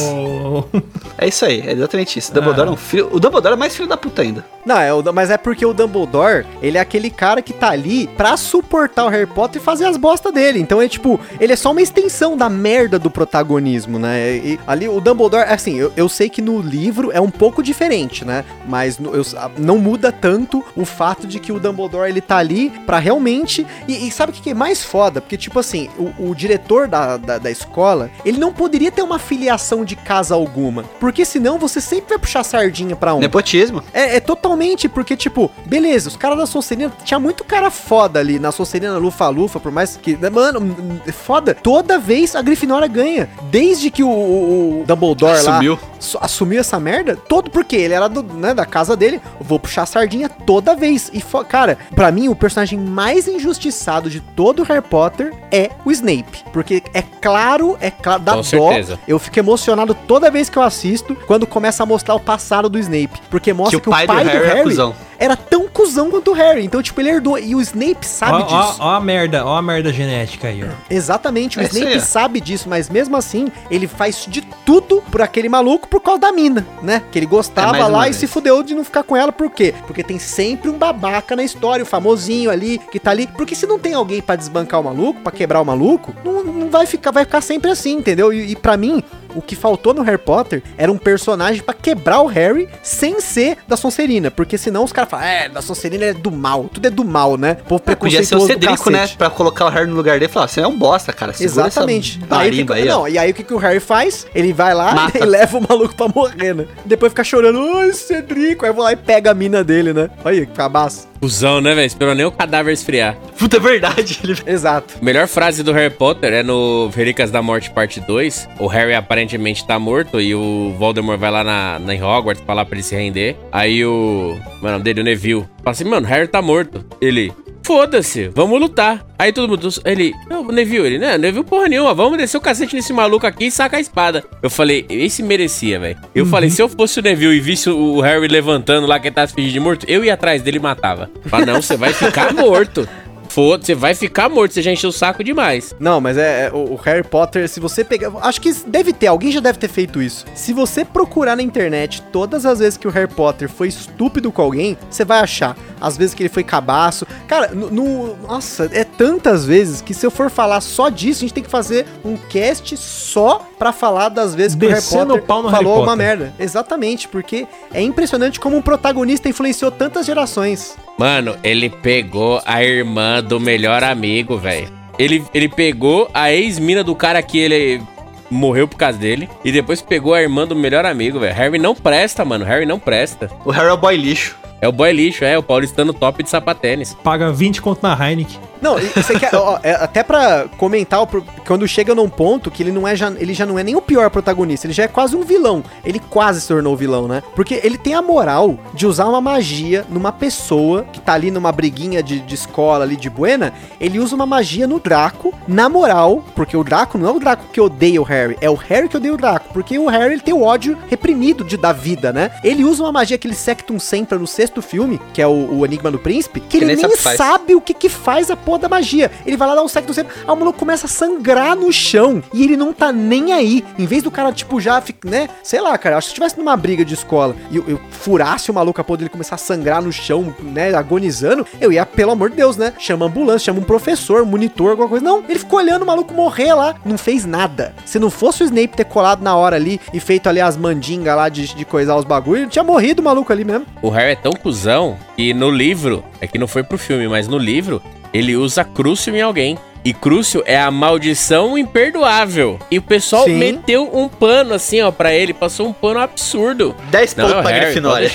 B: É isso aí, é exatamente isso. O Dumbledore é um filho. O Dumbledore é mais filho da puta ainda.
C: Não, é, o- mas é porque o Dumbledore, ele é aquele cara que tá ali pra suportar o Harry Potter e fazer as bostas dele. Então é tipo, ele é só uma extensão da merda do protagonismo, né? E ali o Dumbledore, assim, eu, eu sei que no livro é um pouco diferente, né? Mas no- eu- não muda tanto o fato de que o Dumbledore ele tá ali pra realmente. E, e sabe o que que é mais foda? Porque, tipo assim, o, o diretor da, da, da escola, ele não poderia ter uma filiação de casa alguma. Porque senão você sempre vai puxar sardinha pra um.
B: Nepotismo.
C: É, é totalmente, porque, tipo, beleza, os caras da Sonserina, tinha muito cara foda ali na Sonserina Lufa-Lufa, por mais que. né, Mano, hum, foda. Toda vez a Grifinória ganha. Desde que o, o- o Dumbledore
B: Assumiu.
C: lá su- assumiu essa merda, todo porque ele era do, né, da casa dele, eu vou puxar a sardinha toda vez. E, fo- cara, pra mim, o personagem mais injustiçado de todo Harry Potter é o Snape. Porque é claro, é claro, dá
D: Com
C: dó.
D: certeza.
C: Eu fico emocionado toda vez que eu assisto, quando começa a mostrar o passado do Snape. Porque mostra que, o pai, do Harry,
B: é cuzão.
C: era tão cuzão quanto o Harry. Então, tipo, ele herdou. E o Snape sabe
E: Ó, ó,
C: disso.
E: ó a merda, ó a merda genética aí, ó.
C: Exatamente, o
B: É
C: Snape sabe disso, mas mesmo assim, ele faz de tudo por aquele maluco por causa da mina, né? Que ele
B: É,
C: gostava
B: uma
C: lá e
B: vez.
C: se fudeu de não ficar com ela, por quê? Porque tem sempre um babaca na história, o famosinho ali, que tá ali. Porque se não tem alguém pra desbancar o maluco, pra quebrar o maluco, não, não vai ficar, vai ficar sempre assim, entendeu? E, e para mim, o que faltou no Harry Potter era um personagem pra quebrar o Harry sem ser da Sonserina, porque senão os caras falam, é, da Sonserina é do mal, tudo é do mal, né? Povo
B: É, Podia ser o Cedrico, né? Pra colocar o Harry no lugar dele e falar: você é um bosta, cara. Segura
C: Exatamente. Aí, fica-
B: aí, ó.
C: não, e aí o que, que o Harry faz? Ele vai lá
B: Mata.
C: e leva o maluco pra morrer, né? Depois fica chorando, ai, Cedrico. Aí eu vou lá e pega a mina dele, né? Olha que cabaço.
D: Cusão, né, velho? Esperou nem o cadáver esfriar.
B: Puta, é verdade. Ele...
C: Exato.
D: Melhor frase do Harry Potter é no Relíquias da Morte, parte 2. O Harry aparentemente tá morto e o Voldemort vai lá na, na em Hogwarts falar pra ele se render. Aí o. Mano, dele, o Neville. Fala assim, mano, o Harry tá morto. Ele. Foda-se, vamos lutar. Aí todo mundo. Ele. Não, o Neville, ele, né? Neville porra nenhuma, vamos descer o cacete nesse maluco aqui e saca a espada. Eu falei, esse merecia, velho. Eu falei, se eu fosse o Neville e visse o Harry levantando lá que ele tava se fingindo de morto, eu ia atrás dele e matava. Fala, não, você vai ficar morto. Foda, você vai ficar morto, você já encheu o saco demais.
C: Não, mas é, é, o, o Harry Potter, se você pegar. Acho que deve ter, alguém já deve ter feito isso. Se você procurar na internet todas as vezes que o Harry Potter foi estúpido com alguém, você vai achar. Às vezes que ele foi cabaço. Cara, no, no- Nossa, é tantas vezes que se eu for falar só disso, a gente tem que fazer um cast só pra falar das vezes que o Harry
E: Descendo
C: Potter
E: o pau no
C: falou
E: Harry
C: uma
E: Potter.
C: merda. Exatamente, porque é impressionante como um protagonista influenciou tantas gerações.
D: Mano, ele pegou a irmã do melhor amigo, velho. Ele, ele pegou a ex-mina do cara que ele morreu por causa dele. E depois pegou a irmã do melhor amigo, velho. Harry não presta, mano. Harry não presta.
B: O Harry é o boy lixo.
D: É o boy lixo, é. O paulistano top de sapatênis.
E: Paga 20 conto na Heineken.
C: Não, você quer, ó, é, até pra comentar, quando chega num ponto que ele não é já, ele já não é nem o pior protagonista, ele já é quase um vilão. Ele quase se tornou vilão, né? Porque ele tem a moral de usar uma magia numa pessoa que tá ali numa briguinha de, de escola ali de buena, ele usa uma magia no Draco, na moral, porque o Draco não é o Draco que odeia o Harry, é o Harry que odeia o Draco, porque o Harry ele tem o ódio reprimido de, da vida, né? Ele usa uma magia que ele Sectum Sempra no sexto filme, que é o, o Enigma do Príncipe, que,
B: Que
C: ele
B: nem sabe o que faz.
C: sabe o que que faz a porra da magia. Ele vai lá dar um secto sempre. Aí o maluco começa a sangrar no chão. E ele não tá nem aí. Em vez do cara, tipo, já, né? Sei lá, cara. Acho que se tivesse numa briga de escola e eu, eu furasse o maluco a ponto dele começar a sangrar no chão, né? Agonizando, eu ia, pelo amor de Deus, né? Chama ambulância, chama um professor, monitor, alguma coisa. Não, ele ficou olhando o maluco morrer lá. Não fez nada. Se não fosse o Snape ter colado na hora ali e feito ali as mandingas lá de, de coisar os bagulhos, ele tinha morrido o maluco ali mesmo.
D: O Harry é tão cuzão que no livro, é que não foi pro filme, mas no livro, ele usa crucio em alguém. E Crucio é a maldição imperdoável. E o pessoal
C: Sim.
D: meteu um pano assim, ó, pra ele. Passou um pano absurdo.
B: 10
D: Não,
B: pontos
D: é
B: pra
D: Harry,
B: Grifinória.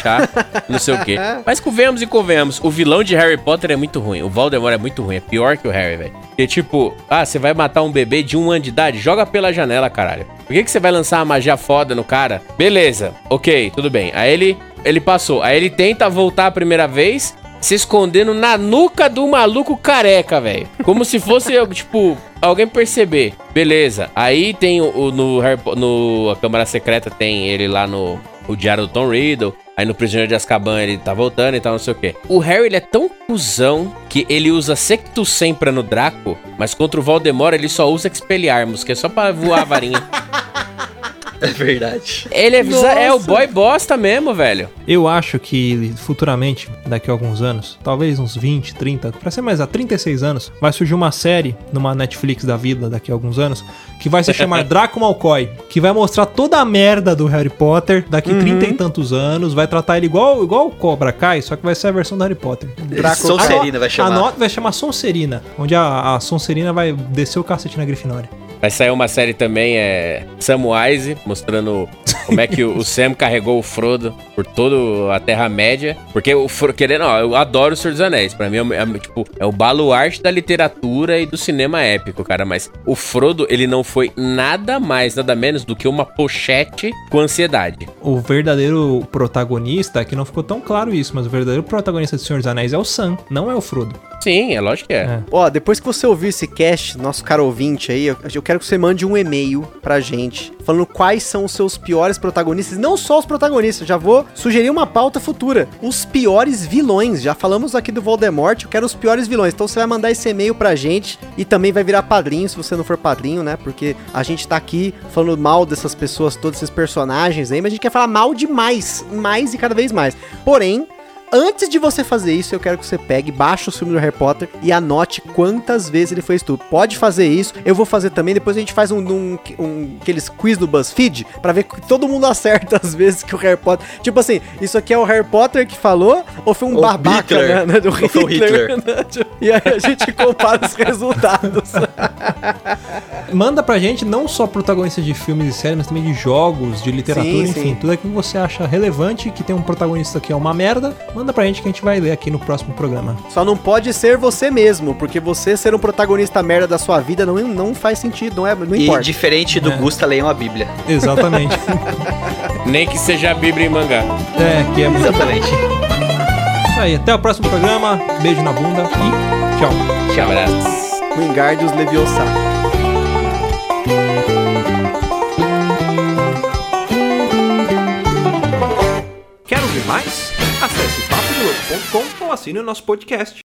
D: não sei o quê. Mas convenhamos e convenhamos, o vilão de Harry Potter é muito ruim. O Voldemort é muito ruim, é pior que o Harry, velho. Porque, tipo, ah, você vai matar um bebê de um ano de idade? Joga pela janela, caralho. Por que, que você vai lançar uma magia foda no cara? Beleza, ok, tudo bem. Aí ele, ele passou. Aí ele tenta voltar a primeira vez, se escondendo na nuca do maluco careca, velho. Como se fosse, tipo, alguém perceber. Beleza. Aí tem o, o- no, no a Câmara Secreta tem ele lá no o Diário do Tom Riddle. Aí no Prisioneiro de Azkaban ele tá voltando e tal, não sei o quê. O Harry, ele é tão cuzão que ele usa Sectus Sempra no Draco, mas contra o Voldemort ele só usa Expelliarmus, que é só pra voar a varinha.
B: É verdade.
D: ele é, é o boy bosta mesmo, velho.
A: Eu acho que futuramente, daqui a alguns anos, talvez uns 20, 30, pra ser mais a 36 anos, vai surgir uma série numa Netflix da vida daqui a alguns anos que vai se chamar Draco Malfoy, que vai mostrar toda a merda do Harry Potter daqui 30 e tantos anos, vai tratar ele igual igual o Cobra Kai, só que vai ser a versão do Harry Potter.
B: Draco Sonserina vai chamar.
A: A nota vai chamar Sonserina, onde a, a Sonserina vai descer o cacete na Grifinória.
D: Vai sair uma série também, é Samwise, mostrando como é que o Sam carregou o Frodo por toda a Terra-média. Porque o Frodo, querendo, ó, eu adoro o Senhor dos Anéis. Pra mim, é, é, tipo, é o baluarte da literatura e do cinema épico, cara. Mas o Frodo, ele não foi nada mais, nada menos do que uma pochete com ansiedade.
A: O verdadeiro protagonista, que não ficou tão claro isso, mas o verdadeiro protagonista de Senhor dos Anéis é o Sam, não é o Frodo.
D: Sim, é lógico que é.
A: É.
C: Ó, depois que você ouvir esse cast, nosso caro ouvinte aí, eu, eu quero que você mande um e-mail pra gente, falando quais são os seus piores protagonistas, não só os protagonistas, já vou sugerir uma pauta futura. Os piores vilões, já falamos aqui do Voldemort, eu quero os piores vilões, então você vai mandar esse e-mail pra gente e também vai virar padrinho, se você não for padrinho, né, porque a gente tá aqui falando mal dessas pessoas, todos esses personagens aí, mas a gente quer falar mal demais, mais e cada vez mais. Porém, Antes de você fazer isso, eu quero que você pegue, baixe o filme do Harry Potter e anote quantas vezes ele foi estupro. Pode fazer isso, eu vou fazer também. Depois a gente faz um, um, um- aqueles quiz do BuzzFeed pra ver que todo mundo acerta as vezes que o Harry Potter. Tipo assim, isso aqui é o Harry Potter que falou ou foi um
B: Ou
C: babaca
B: Hitler.
C: né, né, do
B: Ou foi o Hitler.
C: né? E aí a gente compara os resultados.
A: Manda pra gente não só protagonistas de filmes e séries, mas também de jogos, de literatura,
C: Sim,
A: enfim,
C: sim.
A: tudo aquilo que você acha relevante, que tem um protagonista que é uma merda, manda pra gente que a gente vai ler aqui no próximo programa.
C: Só não pode ser você mesmo, porque você ser um protagonista merda da sua vida não, não faz sentido, não, é, não
B: E
C: importa.
B: diferente do
A: É.
B: Gusta, leiam a Bíblia.
A: Exatamente.
D: Nem que seja a Bíblia em mangá.
A: é, que é muito
B: Exatamente.
A: isso aí. Até o próximo programa. Beijo na bunda e tchau.
D: Tchau. Abraço.
C: Wingardius Leviosa.
F: Quer ouvir mais? Papodelouco.com ou assine o nosso podcast.